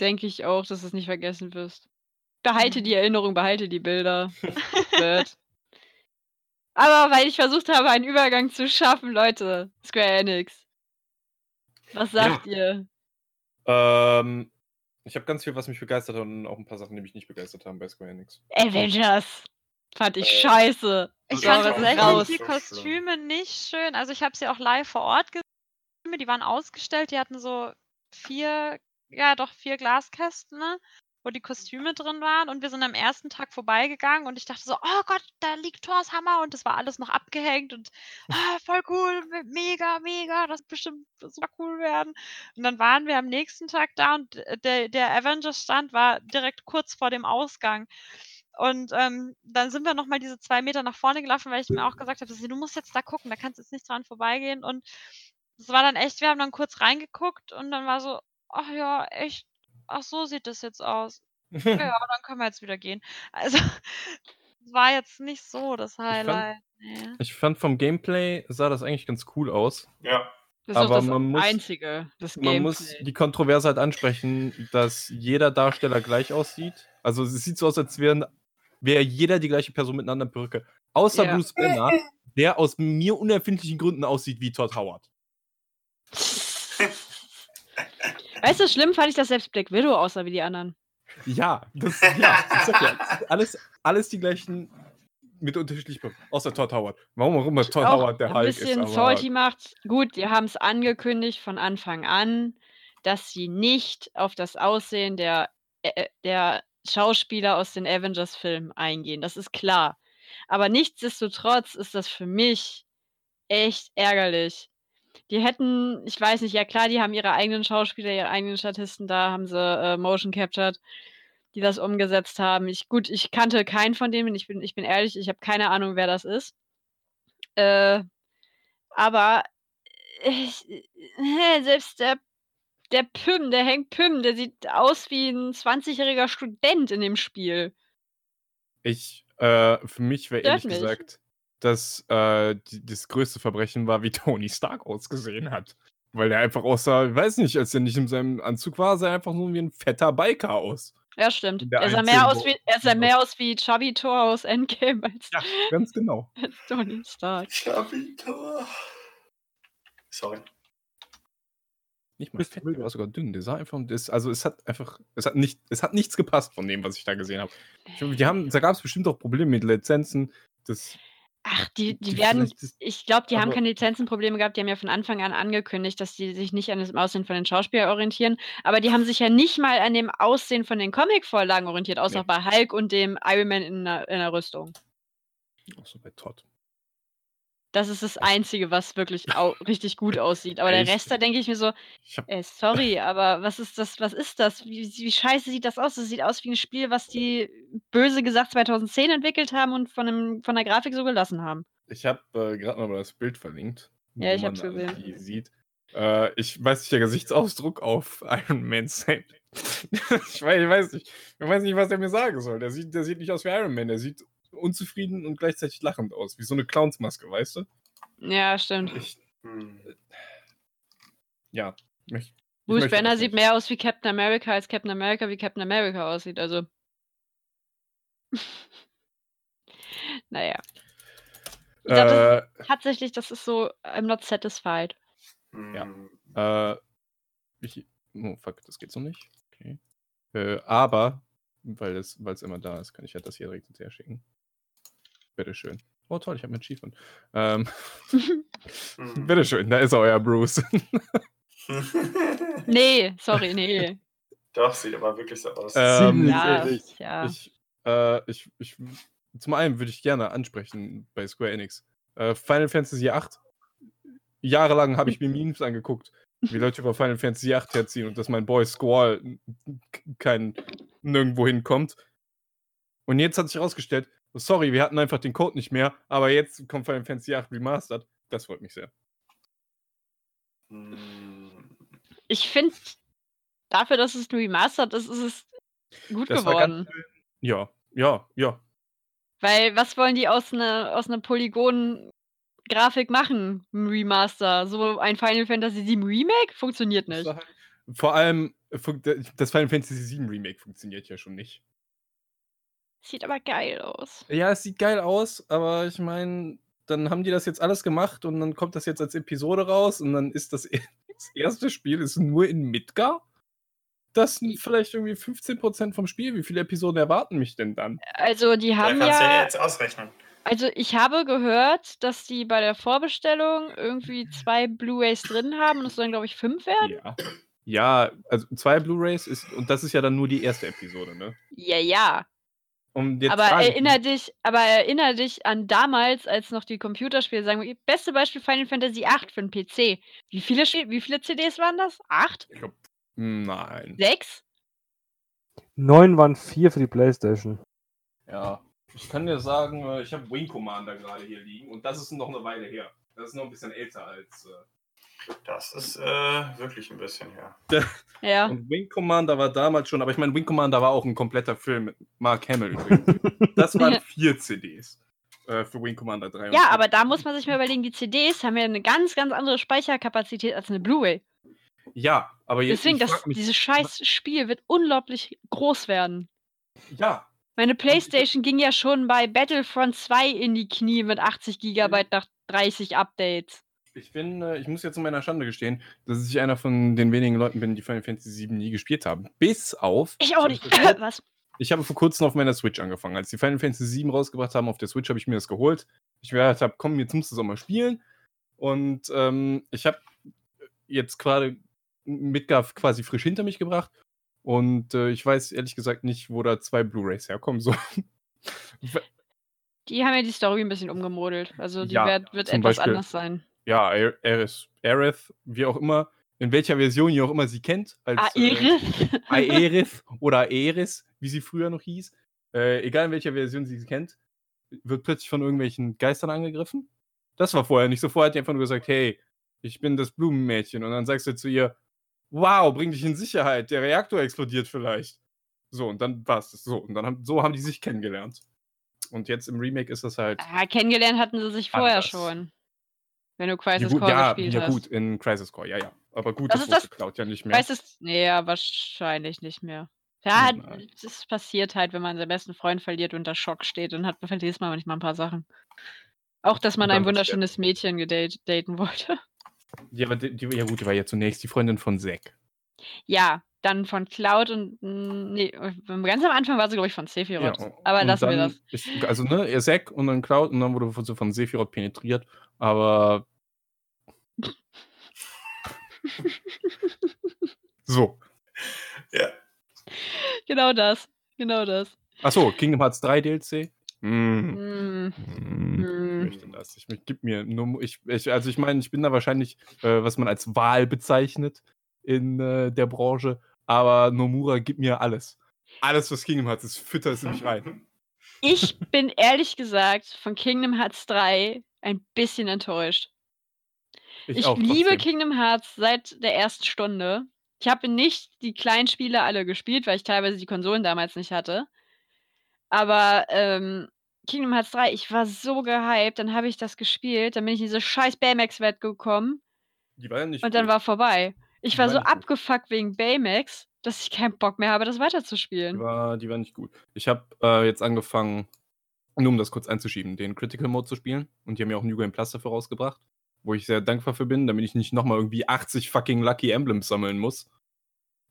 Denke ich auch, dass du es nicht vergessen wirst. Behalte die Erinnerung, behalte die Bilder. Wird. Aber weil ich versucht habe, einen Übergang zu schaffen, Leute, Square Enix. Was sagt ihr? Ähm, ich habe ganz viel, was mich begeistert hat und auch ein paar Sachen, die mich nicht begeistert haben bei Square Enix. Avengers. Fand ich Äh, scheiße. Ich fand tatsächlich raus? die So Kostüme nicht schön. Also ich habe sie auch live vor Ort gesehen. Die waren ausgestellt. Die hatten so vier, ja doch vier Glaskästen, ne, wo die Kostüme drin waren. Und wir sind am ersten Tag vorbeigegangen und ich dachte so, oh Gott, da liegt Thors Hammer und das war alles noch abgehängt und ah, voll cool, me- mega, mega, das wird bestimmt super cool werden. Und dann waren wir am nächsten Tag da und äh, der, der Avengers-Stand war direkt kurz vor dem Ausgang. Und ähm, dann sind wir nochmal diese zwei Meter nach vorne gelaufen, weil ich mir auch gesagt habe, du musst jetzt da gucken, da kannst du jetzt nicht dran vorbeigehen. Und das war dann echt, wir haben dann kurz reingeguckt und dann war so, ach ja, echt, ach so sieht das jetzt aus. Ja, aber dann können wir jetzt wieder gehen. Also, es war jetzt nicht so das fand- Highlight. nee. Ich fand vom Gameplay sah das eigentlich ganz cool aus. Ja. Das ist Aber das man muss- Einzige, das Man Gameplay. muss die Kontroverse halt ansprechen, dass jeder Darsteller gleich aussieht. Also es sieht so aus, als wären wäre jeder die gleiche Person mit einer anderen Perücke. Außer Ja. Bruce Banner, der aus mir unerfindlichen Gründen aussieht wie Todd Howard. Weißt du, schlimm fand ich, dass selbst Black Widow aussah wie die anderen. Ja, das, ja, sag ja, alles, alles die gleichen mit unterschiedlichen Perücken. Außer Todd Howard. Warum auch immer Todd auch Howard der ein Hulk ist. bisschen Aber salty macht. Gut, die haben es angekündigt von Anfang an, dass sie nicht auf das Aussehen der, äh, der Schauspieler aus den Avengers-Filmen eingehen. Das ist klar. Aber nichtsdestotrotz ist das für mich echt ärgerlich. Die hätten, ich weiß nicht, ja klar, die haben ihre eigenen Schauspieler, ihre eigenen Statisten, da haben sie äh, Motion Captured, die das umgesetzt haben. Ich, gut, ich kannte keinen von denen, ich bin, ich bin ehrlich, ich habe keine Ahnung, wer das ist. Äh, aber ich, äh, selbst der, der Pym, der Hank Pym, der sieht aus wie ein 20-jähriger Student in dem Spiel. ich, äh, für mich wäre ehrlich mich. gesagt, dass äh, die, das größte Verbrechen war, wie Tony Stark ausgesehen hat. Weil er einfach aussah, ich weiß nicht, als er nicht in seinem Anzug war, sah er einfach nur wie ein fetter Biker aus. Ja, stimmt. Er sah, mehr aus wie, er sah mehr aus wie Chubby Thor aus Endgame als, Ja, ganz genau. als Tony Stark. Chavitor. Sorry. Nicht mal fett, der war sogar dünn. Der sah einfach, das, also es hat einfach, es hat nicht, es hat nichts gepasst von dem, was ich da gesehen habe. Ich, glaube, die haben, da gab es bestimmt auch Probleme mit Lizenzen. Das, Ach, die, die die werden, ich glaube, die haben keine Lizenzenprobleme gehabt. Die haben ja von Anfang an angekündigt, dass die sich nicht an dem Aussehen von den Schauspielern orientieren. Aber die haben sich ja nicht mal an dem Aussehen von den Comic-Vorlagen orientiert, außer Nee. bei Hulk und dem Iron Man in der, in der Rüstung. auch so bei Todd. Das ist das Einzige, was wirklich richtig gut aussieht. Aber der Echt? Rest, da denke ich mir so, ey, sorry, aber was ist das, was ist das? Wie, wie scheiße sieht das aus? Das sieht aus wie ein Spiel, was die böse gesagt 2010 entwickelt haben und von, einem, von der Grafik so gelassen haben. ich habe äh, gerade noch mal das Bild verlinkt. Ja, ich man, äh, gesehen. Die sieht. Äh, ich weiß nicht, der Gesichtsausdruck auf Iron Man Saint. ich, weiß, ich, weiß nicht, ich weiß nicht, was er mir sagen soll. Der sieht, der sieht nicht aus wie Iron Man. Der sieht unzufrieden und gleichzeitig lachend aus. Wie so eine Clownsmaske, weißt du? Ja, stimmt. Ich, Hm. ja. Ich, Bruce Banner sieht mehr aus wie Captain America, als Captain America wie Captain America aussieht. Also. naja. Ich glaube, das Äh, tatsächlich, das ist so, I'm not satisfied. Ja. Hm. Äh, ich, oh, fuck, das geht so nicht. Okay. Äh, aber, weil es, weil es immer da ist, kann ich ja das hier direkt hinterher schicken. Bitteschön. Oh toll, ich habe ein Achievement. Ähm, Hm. bitteschön, da ist euer Bruce. Nee, sorry, nee. Doch, sieht aber wirklich so aus. Ähm, Ziemlich ja, ähnlich. ja. Ich, äh, ich, ich, zum einen würde ich gerne ansprechen bei Square Enix. Äh, Final Fantasy VIII. Jahrelang habe ich mir Memes angeguckt, wie Leute über Final Fantasy VIII herziehen und dass mein Boy Squall kein nirgendwo hinkommt. Und jetzt hat sich herausgestellt, sorry, wir hatten einfach den Code nicht mehr, aber jetzt kommt Final Fantasy VIII Remastered. Das freut mich sehr. Hm. Ich finde, dafür, dass es ein Remastered ist, ist es gut Das war ganz geworden. Ja, ja, ja. Weil, was wollen die aus einer aus einer Polygon-Grafik machen? Ein Remaster. So ein Final Fantasy VII Remake? Funktioniert nicht. halt- Vor allem, das Final Fantasy VII Remake funktioniert ja schon nicht. Sieht aber geil aus. Ja, es sieht geil aus, aber ich meine, dann haben die das jetzt alles gemacht und dann kommt das jetzt als Episode raus und dann ist das, e- das erste Spiel ist nur in Midgar. Das sind vielleicht irgendwie 15% vom Spiel. Wie viele Episoden erwarten mich denn dann? Also, die Da haben kannst du ja ja. jetzt ausrechnen. Also, ich habe gehört, dass die bei der Vorbestellung irgendwie zwei Blu-rays drin haben und es sollen, glaube ich, fünf werden. Ja. Ja, also zwei Blu-Rays ist, und das ist ja dann nur die erste Episode, ne? Ja, ja. Jetzt aber frage ich erinner mich- dich, aber erinner dich an damals, als noch die Computerspiele, sagen wir, beste Beispiel Final Fantasy VIII für den PC. Wie viele, wie viele CDs waren das? Acht? Ich glaub, nein. Sechs? Neun waren vier für die Playstation. Ja. Ich kann dir sagen, äh, ich habe Wing Commander gerade hier liegen und das ist noch eine Weile her. Das ist noch ein bisschen älter als. Äh, Das ist äh, wirklich ein bisschen her. Ja. Und Wing Commander war damals schon, aber ich meine, Wing Commander war auch ein kompletter Film mit Mark Hamill übrigens. Das waren vier CDs äh, für Wing Commander 3. und Ja, 4. aber da muss man sich mal überlegen, die CDs haben ja eine ganz, ganz andere Speicherkapazität als eine Blu-ray. Ja, aber jetzt. Deswegen, das, mich, dieses scheiß Spiel wird unglaublich groß werden. Ja, Meine Playstation ging ja schon bei Battlefront 2 in die Knie mit 80 Gigabyte nach 30 Updates. Ich bin, äh, ich muss jetzt zu meiner Schande gestehen, dass ich einer von den wenigen Leuten bin, die Final Fantasy VII nie gespielt haben. Bis auf. Ich auch nicht. Was? Ich habe vor kurzem auf meiner Switch angefangen. Als die Final Fantasy VII rausgebracht haben auf der Switch, habe ich mir das geholt. Ich gedacht habe, komm, jetzt musst du es auch mal spielen. Und ähm, ich habe jetzt gerade Midgar quasi frisch hinter mich gebracht. Und äh, ich weiß ehrlich gesagt nicht, wo da zwei Blu-Rays herkommen sollen. Die haben ja die Story ein bisschen umgemodelt. Also die Ja, wird, wird etwas Beispiel- anders sein. Ja, Aer- Aerith, Aerith, wie auch immer, in welcher Version ihr auch immer sie kennt. Als, äh, Iris? Aerith oder Eris, wie sie früher noch hieß, äh, egal in welcher Version sie sie kennt, wird plötzlich von irgendwelchen Geistern angegriffen. Das war vorher nicht so. Vorher hat die einfach nur gesagt, hey, ich bin das Blumenmädchen. Und dann sagst du zu ihr, wow, bring dich in Sicherheit, der Reaktor explodiert vielleicht. So, und dann war es das so. Und dann haben, so haben die sich kennengelernt. Und jetzt im Remake ist das halt. ah, kennengelernt hatten sie sich vorher Anders. schon. Wenn du Ja, Crisis Core ja, gespielt ja hast. gut, in Crisis Core, ja, ja. Aber gut, Das das, ist das- Cloud ja nicht mehr. Crisis, nee, ja, wahrscheinlich nicht mehr. Ja, Nein. das passiert halt, wenn man seinen besten Freund verliert und unter Schock steht, dann hat, verliert man manchmal ein paar Sachen. Auch, dass man ein wunderschönes Mädchen daten wollte. Ja, aber die, die, ja gut, die war ja zunächst die Freundin von Zack. Ja, dann von Cloud und mm, nee, ganz am Anfang war sie, glaube ich, von Sephiroth. Ja, Aber lassen wir das. Ist, also, ne, er Zack und dann Cloud und dann wurde von- so von Sephiroth penetriert, aber. so. Ja. Genau das. Genau das. Achso, Kingdom Hearts 3 DLC? Hm. Mm, Hm. Ich mm. möchte das. Ich, gib mir nur, ich, ich, also ich meine, ich bin da wahrscheinlich, äh, was man als Wahl bezeichnet in äh, der Branche, aber Nomura gibt mir alles. Alles, was Kingdom Hearts ist, fütter es in mich rein. Ich bin ehrlich gesagt von Kingdom Hearts 3 ein bisschen enttäuscht. Ich, auch, liebe trotzdem. Kingdom Hearts seit der ersten Stunde. Ich habe nicht die kleinen Spiele alle gespielt, weil ich teilweise die Konsolen damals nicht hatte. Aber ähm, Kingdom Hearts 3, ich war so gehypt, dann habe ich das gespielt, dann bin ich in diese scheiß Baymax-Welt gekommen Die war ja nicht und dann gut. war vorbei. Ich Die war so abgefuckt wegen Baymax, dass ich keinen Bock mehr habe, das Die weiterzuspielen. war, die war nicht gut. Ich habe äh, jetzt angefangen, nur um das kurz einzuschieben, den Critical Mode zu spielen. Und die haben ja auch New Game Plus dafür rausgebracht, wo ich sehr dankbar für bin, damit ich nicht nochmal irgendwie 80 fucking Lucky Emblems sammeln muss,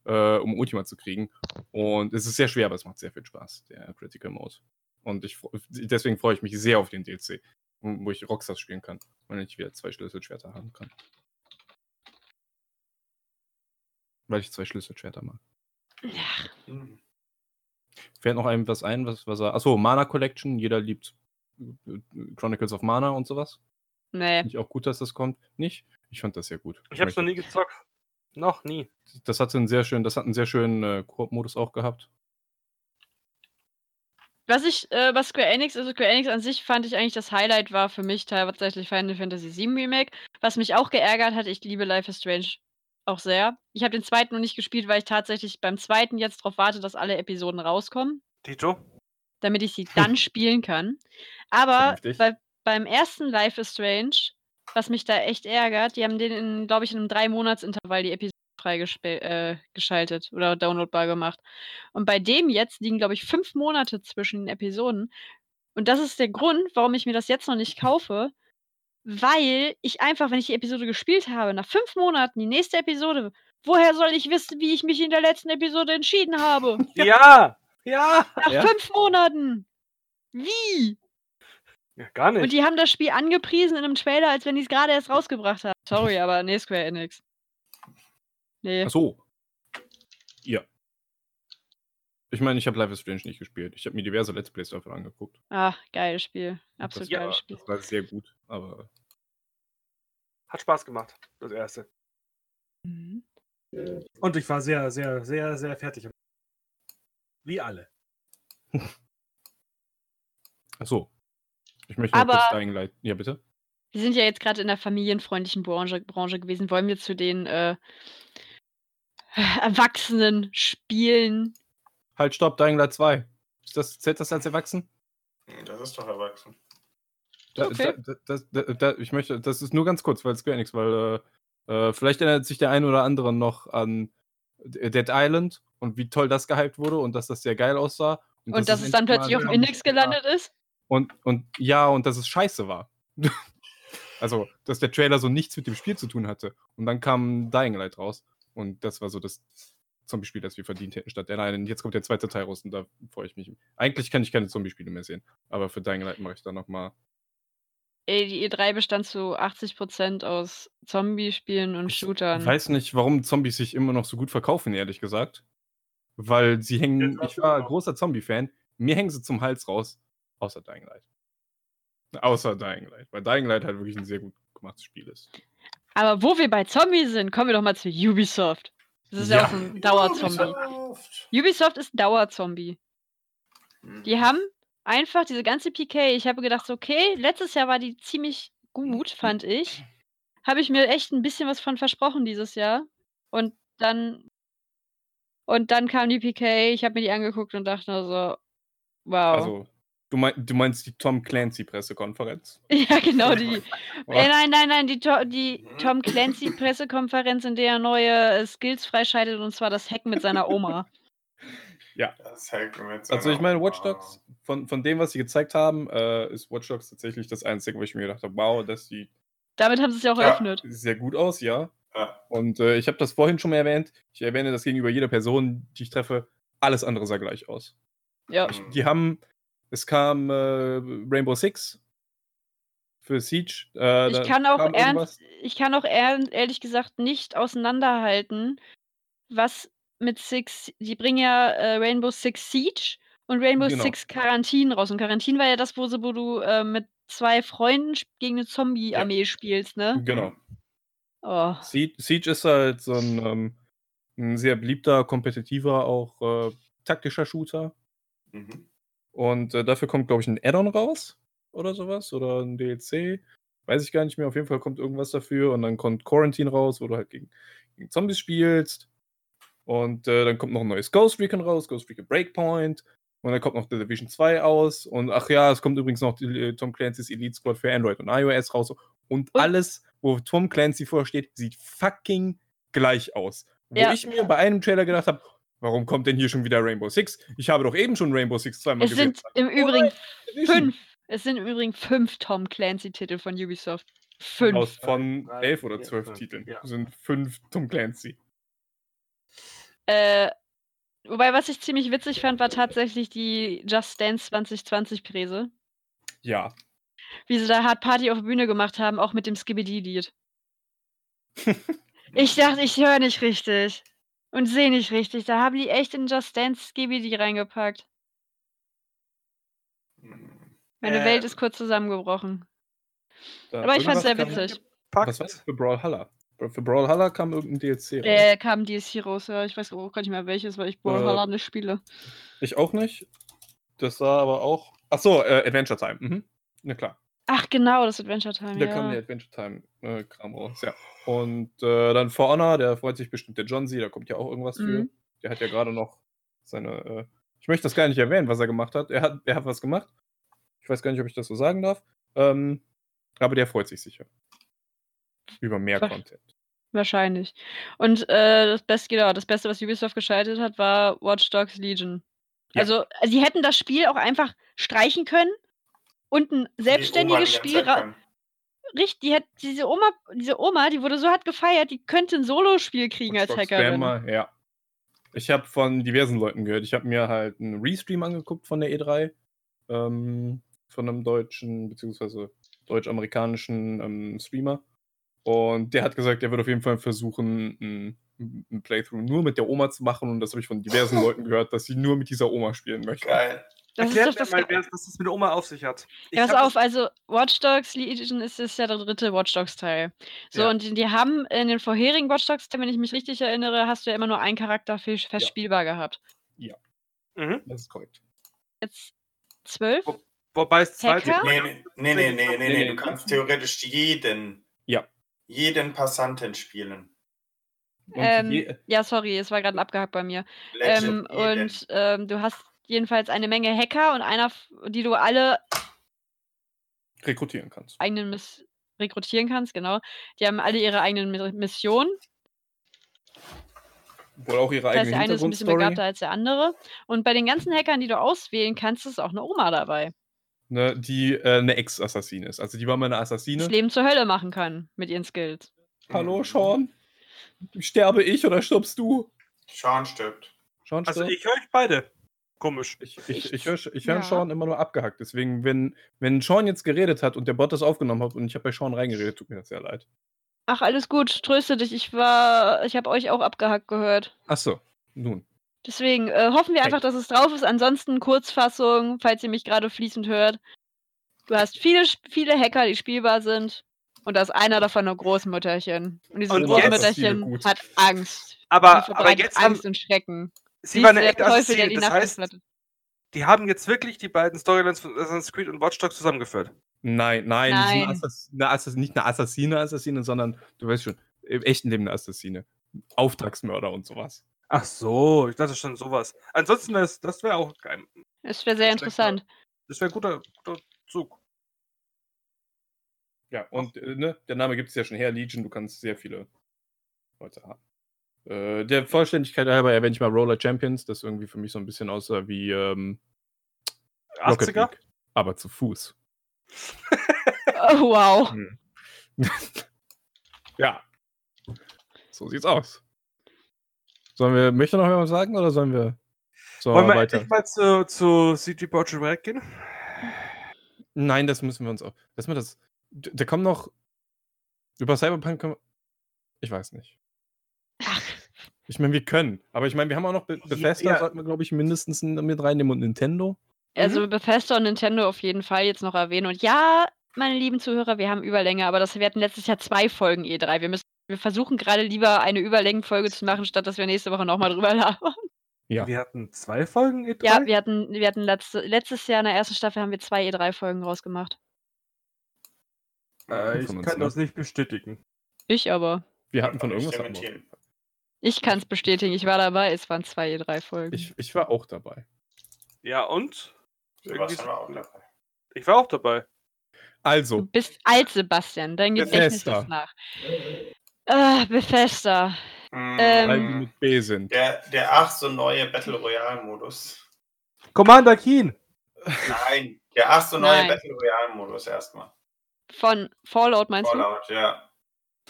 äh, um Ultima zu kriegen. Und es ist sehr schwer, aber es macht sehr viel Spaß, der Critical Mode. Und ich, deswegen freue ich mich sehr auf den DLC, wo wo ich Roxas spielen kann, weil ich wieder zwei Schlüsselschwerter haben kann. Weil ich zwei Schlüsselschwerter mag. Ja, Hm. Fällt noch einem was ein, was, was er. Achso, Mana Collection. Jeder liebt äh, Chronicles of Mana und sowas. nee. Finde ich auch gut, dass das kommt. Nicht? Ich fand das sehr gut. Ich hab's möchte- noch nie gezockt. Noch nie. Das hatte einen sehr schönen, das hat einen sehr schönen äh, Koop-Modus auch gehabt. Was ich, äh, was Square Enix, also Square Enix an sich fand ich eigentlich das Highlight war für mich tatsächlich Final Fantasy VII Remake. Was mich auch geärgert hat, ich liebe Life is Strange auch sehr. Ich habe den zweiten noch nicht gespielt, weil ich tatsächlich beim zweiten jetzt darauf warte, dass alle Episoden rauskommen, Tito? damit ich sie dann spielen kann. Aber bei, beim ersten Life is Strange, was mich da echt ärgert, die haben den, glaube ich, in einem Drei-Monats-Intervall die Episode freigeschaltet äh, oder downloadbar gemacht. Und bei dem jetzt liegen, glaube ich, fünf Monate zwischen den Episoden. Und das ist der Grund, warum ich mir das jetzt noch nicht kaufe, weil ich einfach, wenn ich die Episode gespielt habe, nach fünf Monaten die nächste Episode, woher soll ich wissen, wie ich mich in der letzten Episode entschieden habe? Ja! Ja! Nach Ja. fünf Monaten! Wie? ja gar nicht. Und die haben das Spiel angepriesen in einem Trailer, als wenn die es gerade erst rausgebracht haben. Sorry, aber nee, Square Enix. Nee. Achso. Ja. Ich meine, ich habe Life is Strange nicht gespielt. Ich habe mir diverse Let's Plays dafür angeguckt. Ah, geiles Spiel. Absolut das, geiles Spiel. das war sehr gut, aber Hat Spaß gemacht, das erste. Mhm. Und ich war sehr, sehr, sehr, sehr fertig. Wie alle. Achso. Ich möchte noch Aber- kurz Dying Light. Ja, bitte? Wir sind ja jetzt gerade in der familienfreundlichen Branche, Branche gewesen. Wollen wir zu den äh, Erwachsenen spielen? Halt, stopp, Dying Light 2. Ist das, zählt das als erwachsen? Das ist doch erwachsen. Da, Okay. da, da, da, da, ich möchte, das ist nur ganz kurz, weil es gar nichts, weil äh, äh, vielleicht erinnert sich der eine oder andere noch an Dead Island und wie toll das gehypt wurde und dass das sehr geil aussah. Und dass es dann plötzlich auf dem Index war. gelandet ist? Und, und ja, und dass es scheiße war. also, dass der Trailer so nichts mit dem Spiel zu tun hatte. Und dann kam Dying Light raus. Und das war so das Zombie-Spiel, das wir verdient hätten, statt der einen. Jetzt kommt der zweite Teil raus und da freue ich mich. Eigentlich kann ich keine Zombie-Spiele mehr sehen. Aber für Dying Light mache ich dann nochmal. Ey, die E3 bestand zu 80% aus Zombie-Spielen und Ich Shootern. weiß nicht, warum Zombies sich immer noch so gut verkaufen, ehrlich gesagt. Weil sie hängen. Ich war großer Zombie-Fan. Mir hängen sie zum Hals raus. Außer Dying Light. Außer Dying Light. Weil Dying Light halt wirklich ein sehr gut gemachtes Spiel ist. Aber wo wir bei Zombies sind, kommen wir doch mal zu Ubisoft. Das ist ja, Ja. auch ein Dauerzombie. Ubisoft. Ubisoft ist Dauerzombie. Hm. Die haben einfach diese ganze PK, ich habe gedacht, okay, letztes Jahr war die ziemlich gut, fand ich. Habe ich mir echt ein bisschen was von versprochen dieses Jahr. Und dann und dann kam die PK, ich habe mir die angeguckt und dachte nur so, wow. Also, du, mein, du meinst die Tom Clancy-Pressekonferenz? ja, genau die. Äh, nein, nein, nein, die, To die Tom Clancy Pressekonferenz, in der er neue äh, Skills freischaltet und zwar das Hacken mit seiner Oma. Das hält mir jetzt Also, ich meine. Watch Dogs, von, von dem, was sie gezeigt haben, äh, ist Watch Dogs tatsächlich das Einzige, wo ich mir gedacht habe, wow, das sieht Damit haben sie es ja auch Ja. eröffnet. sehr gut aus, ja. Ja. Und äh, ich habe das vorhin schon mal erwähnt. Ich erwähne das gegenüber jeder Person, die ich treffe. Alles andere sah gleich aus. Ja. Hm. Die haben, es kam äh, Rainbow Six für Siege. Äh, Ich kann auch ernst, ich kann auch ehr- ehrlich gesagt nicht auseinanderhalten, was mit Six, die bringen ja äh, Rainbow Six Siege und Rainbow Genau. Six Quarantine raus. Und Quarantine war ja das, wo, sie, wo du äh, mit zwei Freunden gegen eine Zombie-Armee spielst, ne? Genau. Oh. Siege, Siege ist halt so ein, ähm, ein sehr beliebter, kompetitiver, auch äh, taktischer Shooter. Mhm. Und äh, dafür kommt, glaube ich, ein Add-on raus oder sowas oder ein DLC. Weiß ich gar nicht mehr. Auf jeden Fall kommt irgendwas dafür. Und dann kommt Quarantine raus, wo du halt gegen, gegen Zombies spielst. Und äh, dann kommt noch ein neues Ghost Recon raus, Ghost Recon Breakpoint. Und dann kommt noch The Division 2 aus. Und ach ja, es kommt übrigens noch die, äh, Tom Clancy's Elite Squad für Android und iOS raus. Und, alles, wo Tom Clancy vorsteht, sieht fucking gleich aus. Wo Ja. ich mir bei einem Trailer gedacht habe, warum kommt denn hier schon wieder Rainbow Six? Ich habe doch eben schon Rainbow Six zweimal Es sind im Oh Übrigen Division. fünf. Es sind im Übrigen fünf Tom Clancy-Titel von Ubisoft. Fünf. Aus von Drei, elf oder vier, zwölf fünf, Titeln ja. sind fünf Tom Clancy. Äh, wobei, was ich ziemlich witzig fand, war tatsächlich die Just Dance 2020-Präse. Ja. Wie sie da Hard Party auf der Bühne gemacht haben, auch mit dem Skibidi-Lied. ich dachte, ich höre nicht richtig. Und sehe nicht richtig. Da haben die echt in Just Dance Skibidi reingepackt. Meine Äh, Welt ist kurz zusammengebrochen. Da- Aber ich fand's sehr witzig. Was war das für Brawlhalla? Für Brawlhalla kam irgendein DLC raus. Äh, kam DLC raus, ja. Ich weiß auch gar nicht mehr welches, weil ich Brawlhalla nicht spiele. Ich auch nicht. Das war aber auch. Achso, äh, Adventure Time. Mhm. Na klar. Ach, genau, das Adventure Time, Da kam der ja. Adventure Time äh, Kram raus, ja. Und äh, dann For Honor, der freut sich bestimmt der John Z, da kommt ja auch irgendwas für. Mhm. Der hat ja gerade noch seine. Äh, ich möchte das gar nicht erwähnen, was er gemacht hat. Er hat, er hat was gemacht. Ich weiß gar nicht, ob ich das so sagen darf. Ähm, aber der freut sich sicher. Über mehr Wasch- Content. Wahrscheinlich. Und äh, das Beste, genau, das Beste, was Ubisoft geschaltet hat, war Watch Dogs Legion. Ja. Also, sie hätten das Spiel auch einfach streichen können und ein selbstständiges Spiel. ra- Richtig, die hat diese Oma, diese Oma, die wurde so hart gefeiert, die könnte ein Solospiel kriegen als Hackerin. Spammer, ja. Ich habe von diversen Leuten gehört. Ich habe mir halt einen Restream angeguckt von der E3. Ähm, von einem deutschen, beziehungsweise deutsch-amerikanischen ähm, Streamer. Und der hat gesagt, er wird auf jeden Fall versuchen, ein, ein Playthrough nur mit der Oma zu machen. Und das habe ich von diversen Leuten gehört, dass sie nur mit dieser Oma spielen möchten. Geil. Das ist Erklärt doch mir das. mal, wer- was das mit der Oma auf sich hat. Ich Ja, pass auf, also Watch Dogs Legion ist, ist ja der dritte Watch Dogs Teil. So, Ja. und die, die haben in den vorherigen Watch Dogs wenn ich mich richtig erinnere, hast du ja immer nur einen Charakter fe- fest spielbar gehabt. Mhm. Das ist korrekt. Jetzt zwölf? Wo- Wobei es zwei Hacker? Nee, nee, nee, nee, nee, nee, Nee. Du kannst theoretisch jeden, Ja. jeden Passanten spielen. Ähm, je, Ja, sorry, es war gerade abgehackt bei mir. Ähm, und ähm, du hast jedenfalls eine Menge Hacker und einer, die du alle rekrutieren kannst. eigenen Miss rekrutieren kannst, genau. Die haben alle ihre eigenen Mi- Missionen. Wohl auch ihre Das heißt, eigene der eine ist ein bisschen begabter als der andere. Und bei den ganzen Hackern, die du auswählen kannst, ist auch eine Oma dabei, Ne, die äh, eine Ex-Assassine ist. Also die war mal eine die das Assassine. Leben zur Hölle machen kann mit ihren Skills. Hallo. Sean. Sterbe ich oder stirbst du? Sean stirbt. Sean Also stirbt? ich höre euch beide. Komisch. Ich, ich, ich höre ich hör Ja. Sean immer nur abgehackt. Deswegen, wenn, wenn Sean jetzt geredet hat und der Bot das aufgenommen hat und ich habe bei Sean reingeredet, tut mir das sehr leid. Ach, alles gut, tröste dich. Ich war, ich habe euch auch abgehackt gehört. Achso, nun. Deswegen äh, hoffen wir einfach, dass es drauf ist. Ansonsten Kurzfassung, falls ihr mich gerade fließend hört. Du hast viele, viele Hacker, die spielbar sind. Und da ist einer davon ein Großmütterchen. Und dieses Und Großmütterchen hat Angst. Aber, aber jetzt haben Angst und Schrecken. Sie war eine Assassine. die Das heißt, die haben jetzt wirklich die beiden Storylines von Assassin's Creed und Watch Dogs zusammengeführt. Nein, nein, Nein. Assass eine Assass nicht eine Assassine, Assassine, sondern du weißt schon, im echten Leben eine Assassine. Auftragsmörder und sowas. Ach so, ich dachte schon sowas. Ansonsten, das, das wäre auch geil. Es wäre sehr Das interessant. Das wäre ein guter, guter Zug. Ja, und äh, ne, der Name gibt es ja schon her, Legion, du kannst sehr viele Leute haben. Äh, der Vollständigkeit halber erwähne ich mal Roller Champions, das irgendwie für mich so ein bisschen aussah wie ähm, Rocket 80er? League, aber zu Fuß. Oh, wow. Hm. ja. So sieht's aus. Sollen wir, möchte noch jemand sagen oder sollen wir, sollen Wollen wir weiter? endlich mal zu, zu CG Red gehen? Nein, das müssen wir uns auch. Lass mal das. Da kommen noch. Über Cyberpunk können wir, Ich weiß nicht. Ach, Ich meine, wir können. Aber ich meine, wir haben auch noch Be Bethesda, ja. sollten wir, glaube ich, mindestens mit reinnehmen und Nintendo. also Bethesda und Nintendo auf jeden Fall jetzt noch erwähnen. Und ja, meine lieben Zuhörer, wir haben Überlänge, aber das, wir hatten letztes Jahr zwei Folgen E3. Wir, müssen, wir versuchen gerade lieber eine Überlängenfolge zu machen, statt dass wir nächste Woche nochmal drüber labern. Ja. Wir hatten zwei Folgen E3? Ja, wir hatten, wir hatten letzte, letztes Jahr in der ersten Staffel haben wir zwei E3-Folgen rausgemacht. Äh, ich kann ne? das nicht bestätigen. Ich aber. Wir hatten von irgendwas. Ich kann es bestätigen. Ich war dabei. Es waren zwei, drei Folgen. Ich, ich war auch dabei. Ja, und? Sebastian war auch dabei. Ich war auch dabei. Du Also, bist alt, Sebastian. Dein Gedächtnis ist nach. Ah, Bethesda. Mm, Ähm, weil wir mit B sind. der, der ach so neue Battle Royale Modus. Commander Keen! Nein, der ach so neue Nein. Battle Royale Modus erstmal. Von Fallout meinst Fallout, ja.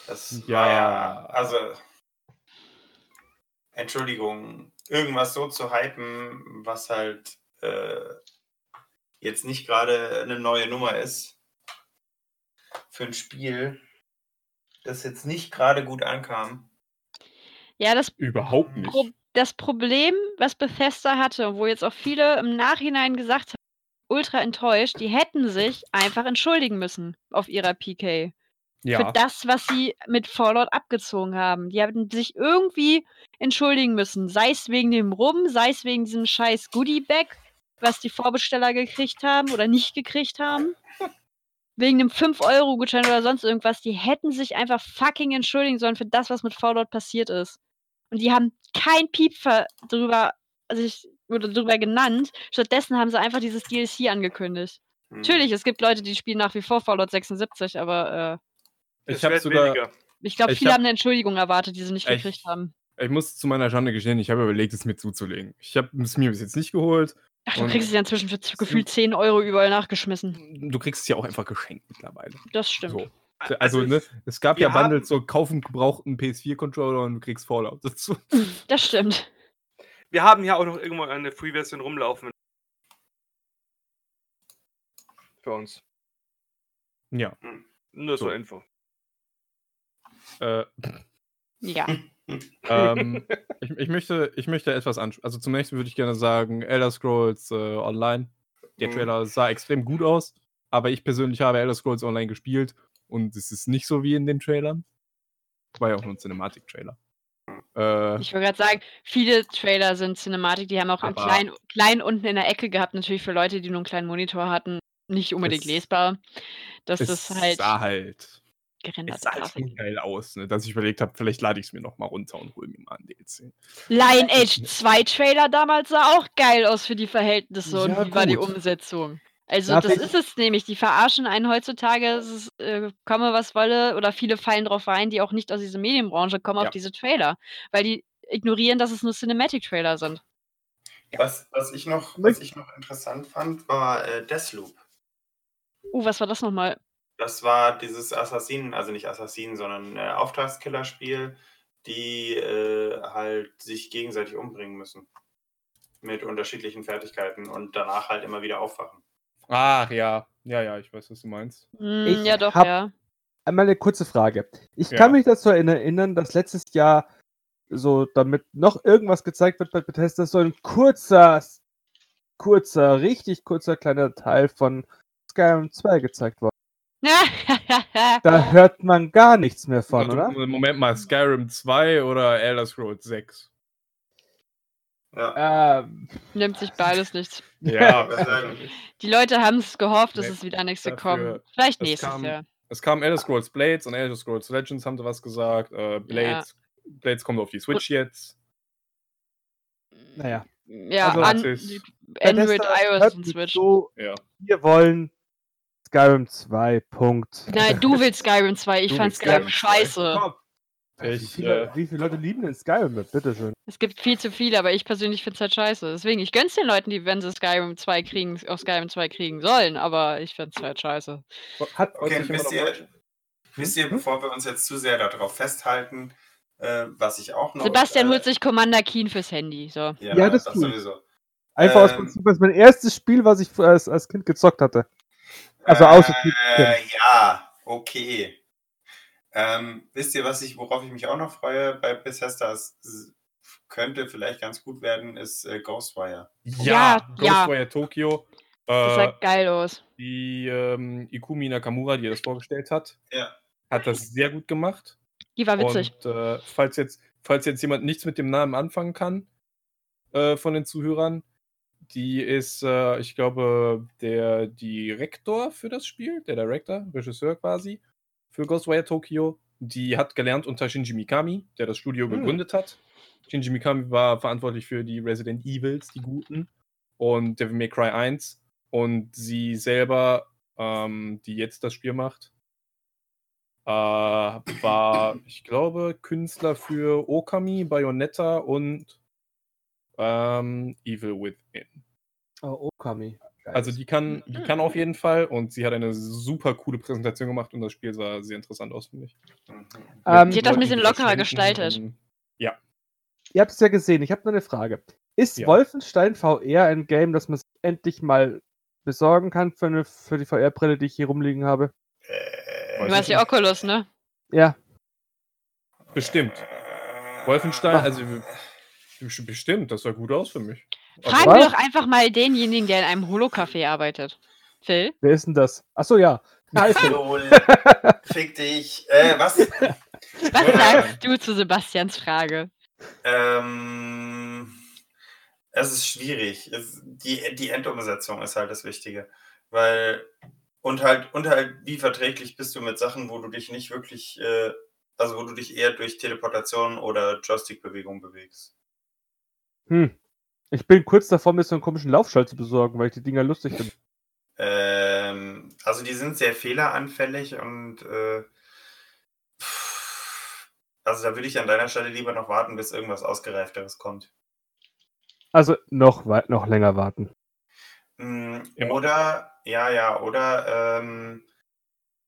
Das Ja. war ja, also Entschuldigung, irgendwas so zu hypen, was halt äh, jetzt nicht gerade eine neue Nummer ist für ein Spiel, das jetzt nicht gerade gut ankam. Ja, das, Überhaupt nicht. Pro das Problem, was Bethesda hatte, wo jetzt auch viele im Nachhinein gesagt haben, ultra enttäuscht, die hätten sich einfach entschuldigen müssen auf ihrer PK. Für Ja, das, was sie mit Fallout abgezogen haben. Die haben sich irgendwie entschuldigen müssen. Sei es wegen dem Rum, sei es wegen diesem scheiß Goodie-Bag, was die Vorbesteller gekriegt haben oder nicht gekriegt haben. Wegen einem 5-Euro-Gutschein oder sonst irgendwas. Die hätten sich einfach fucking entschuldigen sollen für das, was mit Fallout passiert ist. Und die haben kein Piep drüber, also ich, oder drüber genannt. Stattdessen haben sie einfach dieses DLC angekündigt. Hm. Natürlich, es gibt Leute, die spielen nach wie vor Fallout 76, aber äh, ich habe sogar, ich glaube, viele hab- haben eine Entschuldigung erwartet, die sie nicht Ich- gekriegt haben. ich muss zu meiner Schande gestehen, ich habe überlegt, es mir zuzulegen. Ich habe es mir bis jetzt nicht geholt. Ach, du kriegst es ja inzwischen für gefühlt 10 Euro überall nachgeschmissen. Du kriegst es ja auch einfach geschenkt mittlerweile. Das stimmt. So. Also, ne, es gab ja Bundles, so kaufen gebrauchten PS4-Controller und du kriegst Fallout dazu. Das stimmt. Wir haben ja auch noch irgendwo eine Free-Version rumlaufen. Für uns. Ja. Nur So. zur Info. Äh, Ja. ähm, ich, ich, möchte, ich möchte etwas ansprechen. Also zunächst würde ich gerne sagen, Elder Scrolls äh, Online. Der Mhm. Trailer sah extrem gut aus, aber ich persönlich habe Elder Scrolls Online gespielt und es ist nicht so wie in den Trailern. War ja auch nur ein Cinematic-Trailer. Äh, Ich wollte gerade sagen, viele Trailer sind Cinematic, die haben auch in Aber- klein, klein unten in der Ecke gehabt, natürlich für Leute, die nur einen kleinen Monitor hatten, nicht unbedingt Es- lesbar. Dass das halt sah halt, gerenderte es sah halt schon geil aus, ne? dass ich überlegt habe, vielleicht lade ich es mir nochmal runter und hole mir mal ein DLC. Lion Age 2 Trailer damals sah auch geil aus für die Verhältnisse und Ja, wie war die gut. Umsetzung. Also Ja, das ist es nämlich. Die verarschen einen heutzutage, es ist, äh, komme was wolle, oder viele fallen drauf rein, die auch nicht aus dieser Medienbranche kommen, Ja. auf diese Trailer. Weil die ignorieren, dass es nur Cinematic-Trailer sind. Was, was, ich noch, was ich noch interessant fand, war äh, Deathloop. Uh, was war das nochmal? Das war dieses Assassinen, also nicht Assassinen, sondern äh, Auftragskillerspiel, die äh, halt sich gegenseitig umbringen müssen. Mit unterschiedlichen Fertigkeiten und danach halt immer wieder aufwachen. Ach ja, ja, ja, ich weiß, was du meinst. Hm, Ich ja, doch, hab- ja. Einmal eine kurze Frage. Ich Ja. kann mich dazu erinnern, dass letztes Jahr so, damit noch irgendwas gezeigt wird bei Bethesda, so ein kurzer, kurzer, richtig kurzer kleiner Teil von Skyrim 2 gezeigt worden. Da hört man gar nichts mehr von, Warte, oder? Moment mal, Skyrim 2 oder Elder Scrolls 6? Ja, Ähm, Nimmt sich beides nichts. Ja, Die Leute haben es gehofft, es Nee, ist wieder nichts dafür- gekommen. Vielleicht es nächstes kam- Jahr. Es kam Elder Scrolls Blades und Elder Scrolls Legends haben sie was gesagt. Äh, Blades, Blades kommt auf die Switch jetzt. naja. Ja, Also- an. Android, iOS und Switch. So, Ja. wir wollen Skyrim 2, Punkt. Nein, du willst Skyrim 2. Ich Du fand Skyrim Skyrim 2. scheiße. Komm, wie, Ich, viele, äh, wie viele Leute lieben denn Skyrim? Bitteschön. Es gibt viel zu viele, aber ich persönlich finde es halt scheiße. Deswegen, ich gönn's den Leuten, die, wenn sie Skyrim 2 kriegen, auch Skyrim 2 kriegen sollen, aber ich finde es halt scheiße. Hat, Okay, wisst ihr, wisst ihr, bevor wir uns jetzt zu sehr darauf festhalten, äh, was ich auch noch. Sebastian äh, holt sich Commander Keen fürs Handy. So. Ja, Ja, das das, ich. sowieso. einfach aus ähm, Prinzip, das ist mein erstes Spiel, was ich als, als Kind gezockt hatte. Also außer äh, Ja, okay. Ähm, wisst ihr, was ich, worauf ich mich auch noch freue bei Bethesda? Es könnte vielleicht ganz gut werden, ist äh, Ghostwire. Ja, ja. Ghostwire Tokyo. Das Äh, sah geil aus. die ähm, Ikumi Nakamura, die das vorgestellt hat, Ja. hat das sehr gut gemacht. Die war witzig. Und äh, falls, jetzt, falls jetzt jemand nichts mit dem Namen anfangen kann, äh, von den Zuhörern, Die ist, äh, ich glaube, der Direktor für das Spiel, der Director, Regisseur quasi, für Ghostwire Tokyo. Die hat gelernt unter Shinji Mikami, der das Studio Hm. gegründet hat. Shinji Mikami war verantwortlich für die Resident Evils, die guten, und Devil May Cry 1. Und sie selber, ähm, die jetzt das Spiel macht, äh, war, ich glaube, Künstler für Okami, Bayonetta und ähm, Evil Within. Oh, Okami. Also die kann, die kann auf jeden Fall und sie hat eine super coole Präsentation gemacht und das Spiel sah sehr interessant aus, finde ich. Mhm. Ähm, Die hat das ein bisschen lockerer gestaltet. und- Ihr habt es ja gesehen, ich habe nur eine Frage. Ist Ja. Wolfenstein VR ein Game, das man endlich mal besorgen kann für, eine, für die VR-Brille, die ich hier rumliegen habe? Äh, Du meinst die. Oculus, ne? Ja. Bestimmt. äh, Wolfenstein, also best- bestimmt, das sah gut aus für mich. Fragen Was? wir doch einfach mal denjenigen, der in einem Holo-Café arbeitet. Phil? Wer ist denn das? Achso, ja. Lol. Fick dich. Äh, was? Was sagst du zu Sebastians Frage? Ähm, es ist schwierig. Es, die, die Endumsetzung ist halt das Wichtige. Weil, und halt, und halt, wie verträglich bist du mit Sachen, wo du dich nicht wirklich, äh, also wo du dich eher durch Teleportation oder Joystick-Bewegung bewegst. Hm. Ich bin kurz davor, mir so einen komischen Laufschall zu besorgen, weil ich die Dinger lustig finde. Ähm, also die sind sehr fehleranfällig und äh, also da würde ich an deiner Stelle lieber noch warten, bis irgendwas Ausgereifteres kommt. Also noch, noch länger warten. Mm. Oder, ja, ja, oder ähm,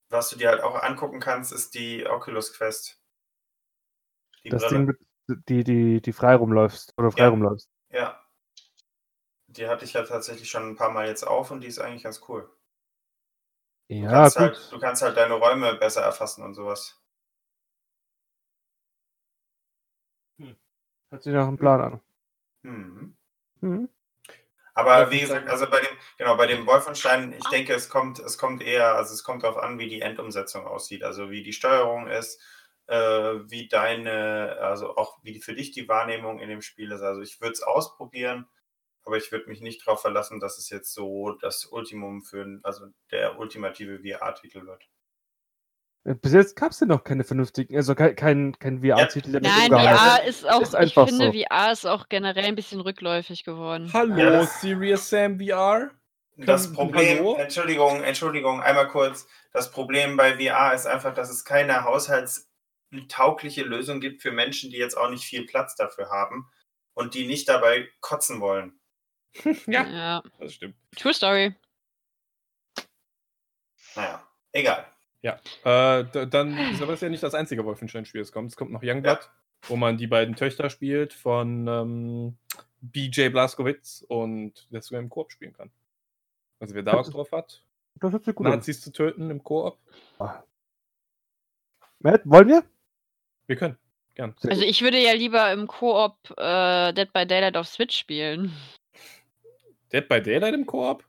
was du dir halt auch angucken kannst, ist die Oculus Quest. Die Das Brille. Ding, mit, die, die, die frei rumläufst oder frei Ja. rumläufst. Ja. Die hatte ich ja tatsächlich schon ein paar Mal jetzt auf und die ist eigentlich ganz cool. Du, Ja, kannst, gut. halt, du kannst halt deine Räume besser erfassen und sowas. Hört sich nach einem Plan an. Mhm. Mhm. Aber wie gesagt, also bei dem, genau, bei dem Wolfenstein, ich denke, es kommt, es kommt eher, also es kommt darauf an, wie die Endumsetzung aussieht, also wie die Steuerung ist, wie deine, also auch wie für dich die Wahrnehmung in dem Spiel ist. Also ich würde es ausprobieren, aber ich würde mich nicht darauf verlassen, dass es jetzt so das Ultimum für, also der ultimative VR-Titel wird. Äh, Bis jetzt gab es ja noch keine vernünftigen, also kein, kein, kein VR-Titel, der Nein. VR ist auch, Ist ich finde, so. VR ist auch generell ein bisschen rückläufig geworden. Hallo, Ja, Serious Sam VR? Das Problem, hallo? Entschuldigung, Entschuldigung, einmal kurz. Das Problem bei VR ist einfach, dass es keine haushaltstaugliche Lösung gibt für Menschen, die jetzt auch nicht viel Platz dafür haben und die nicht dabei kotzen wollen. Ja, Ja. das stimmt. True Story. Naja, egal. Ja, äh, dann ist aber das ja nicht das einzige Wolfenstein-Spiel, das kommt. Es kommt noch Youngblood, wo man die beiden Töchter spielt von ähm, BJ Blazkowicz und das sogar im Koop spielen kann. Also wer da Bock drauf hat, Das gut an. Nazis zu töten im Koop, Matt, wollen wir? Wir können. Gern. Also ich würde ja lieber im Koop äh, Dead by Daylight auf Switch spielen. Dead by Daylight im Koop?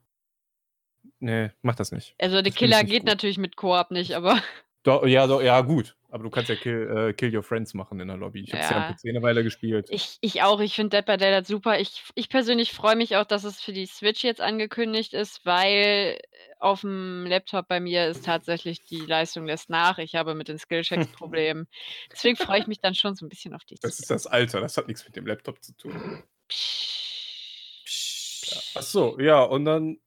Nee, mach das nicht. Also ich Killer geht gut. natürlich mit Koop nicht, aber Doch, ja, doch, ja, gut. Aber du kannst ja Kill, äh, Kill Your Friends machen in der Lobby. Ich hab's ja, Ja. am PC eine Weile gespielt. ich, ich auch. Ich finde Dead by Daylight super. Ich, ich persönlich freue mich auch, dass es für die Switch jetzt angekündigt ist, weil auf dem Laptop bei mir ist tatsächlich die Leistung lässt nach. Ich habe mit den Skillchecks Probleme. Deswegen freue ich mich dann schon so ein bisschen auf die Das ist das Alter, das hat nichts mit dem Laptop zu tun. Psst. Ach so, ja, und dann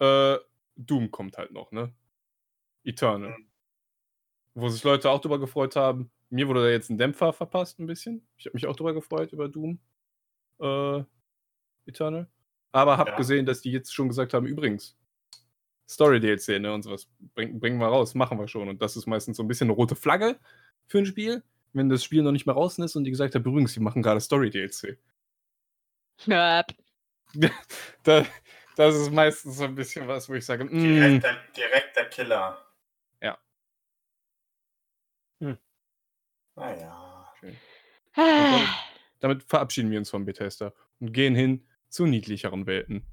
äh, Doom kommt halt noch, ne? Eternal. Wo sich Leute auch drüber gefreut haben. Mir wurde da jetzt ein Dämpfer verpasst, ein bisschen. Ich habe mich auch drüber gefreut, über Doom. Äh, Eternal. Aber hab Ja. gesehen, dass die jetzt schon gesagt haben, übrigens, Story-DLC, ne, und sowas, bring, bringen wir raus, machen wir schon. Und das ist meistens so ein bisschen eine rote Flagge für ein Spiel, wenn das Spiel noch nicht mehr draußen ist und die gesagt haben, übrigens, wir machen gerade Story-DLC. Ja, das ist meistens so ein bisschen was, wo ich sage, mm, Direkter, direkter Killer. Ja. Hm. Naja. Ah, damit verabschieden wir uns von Bethesda und gehen hin zu niedlicheren Welten.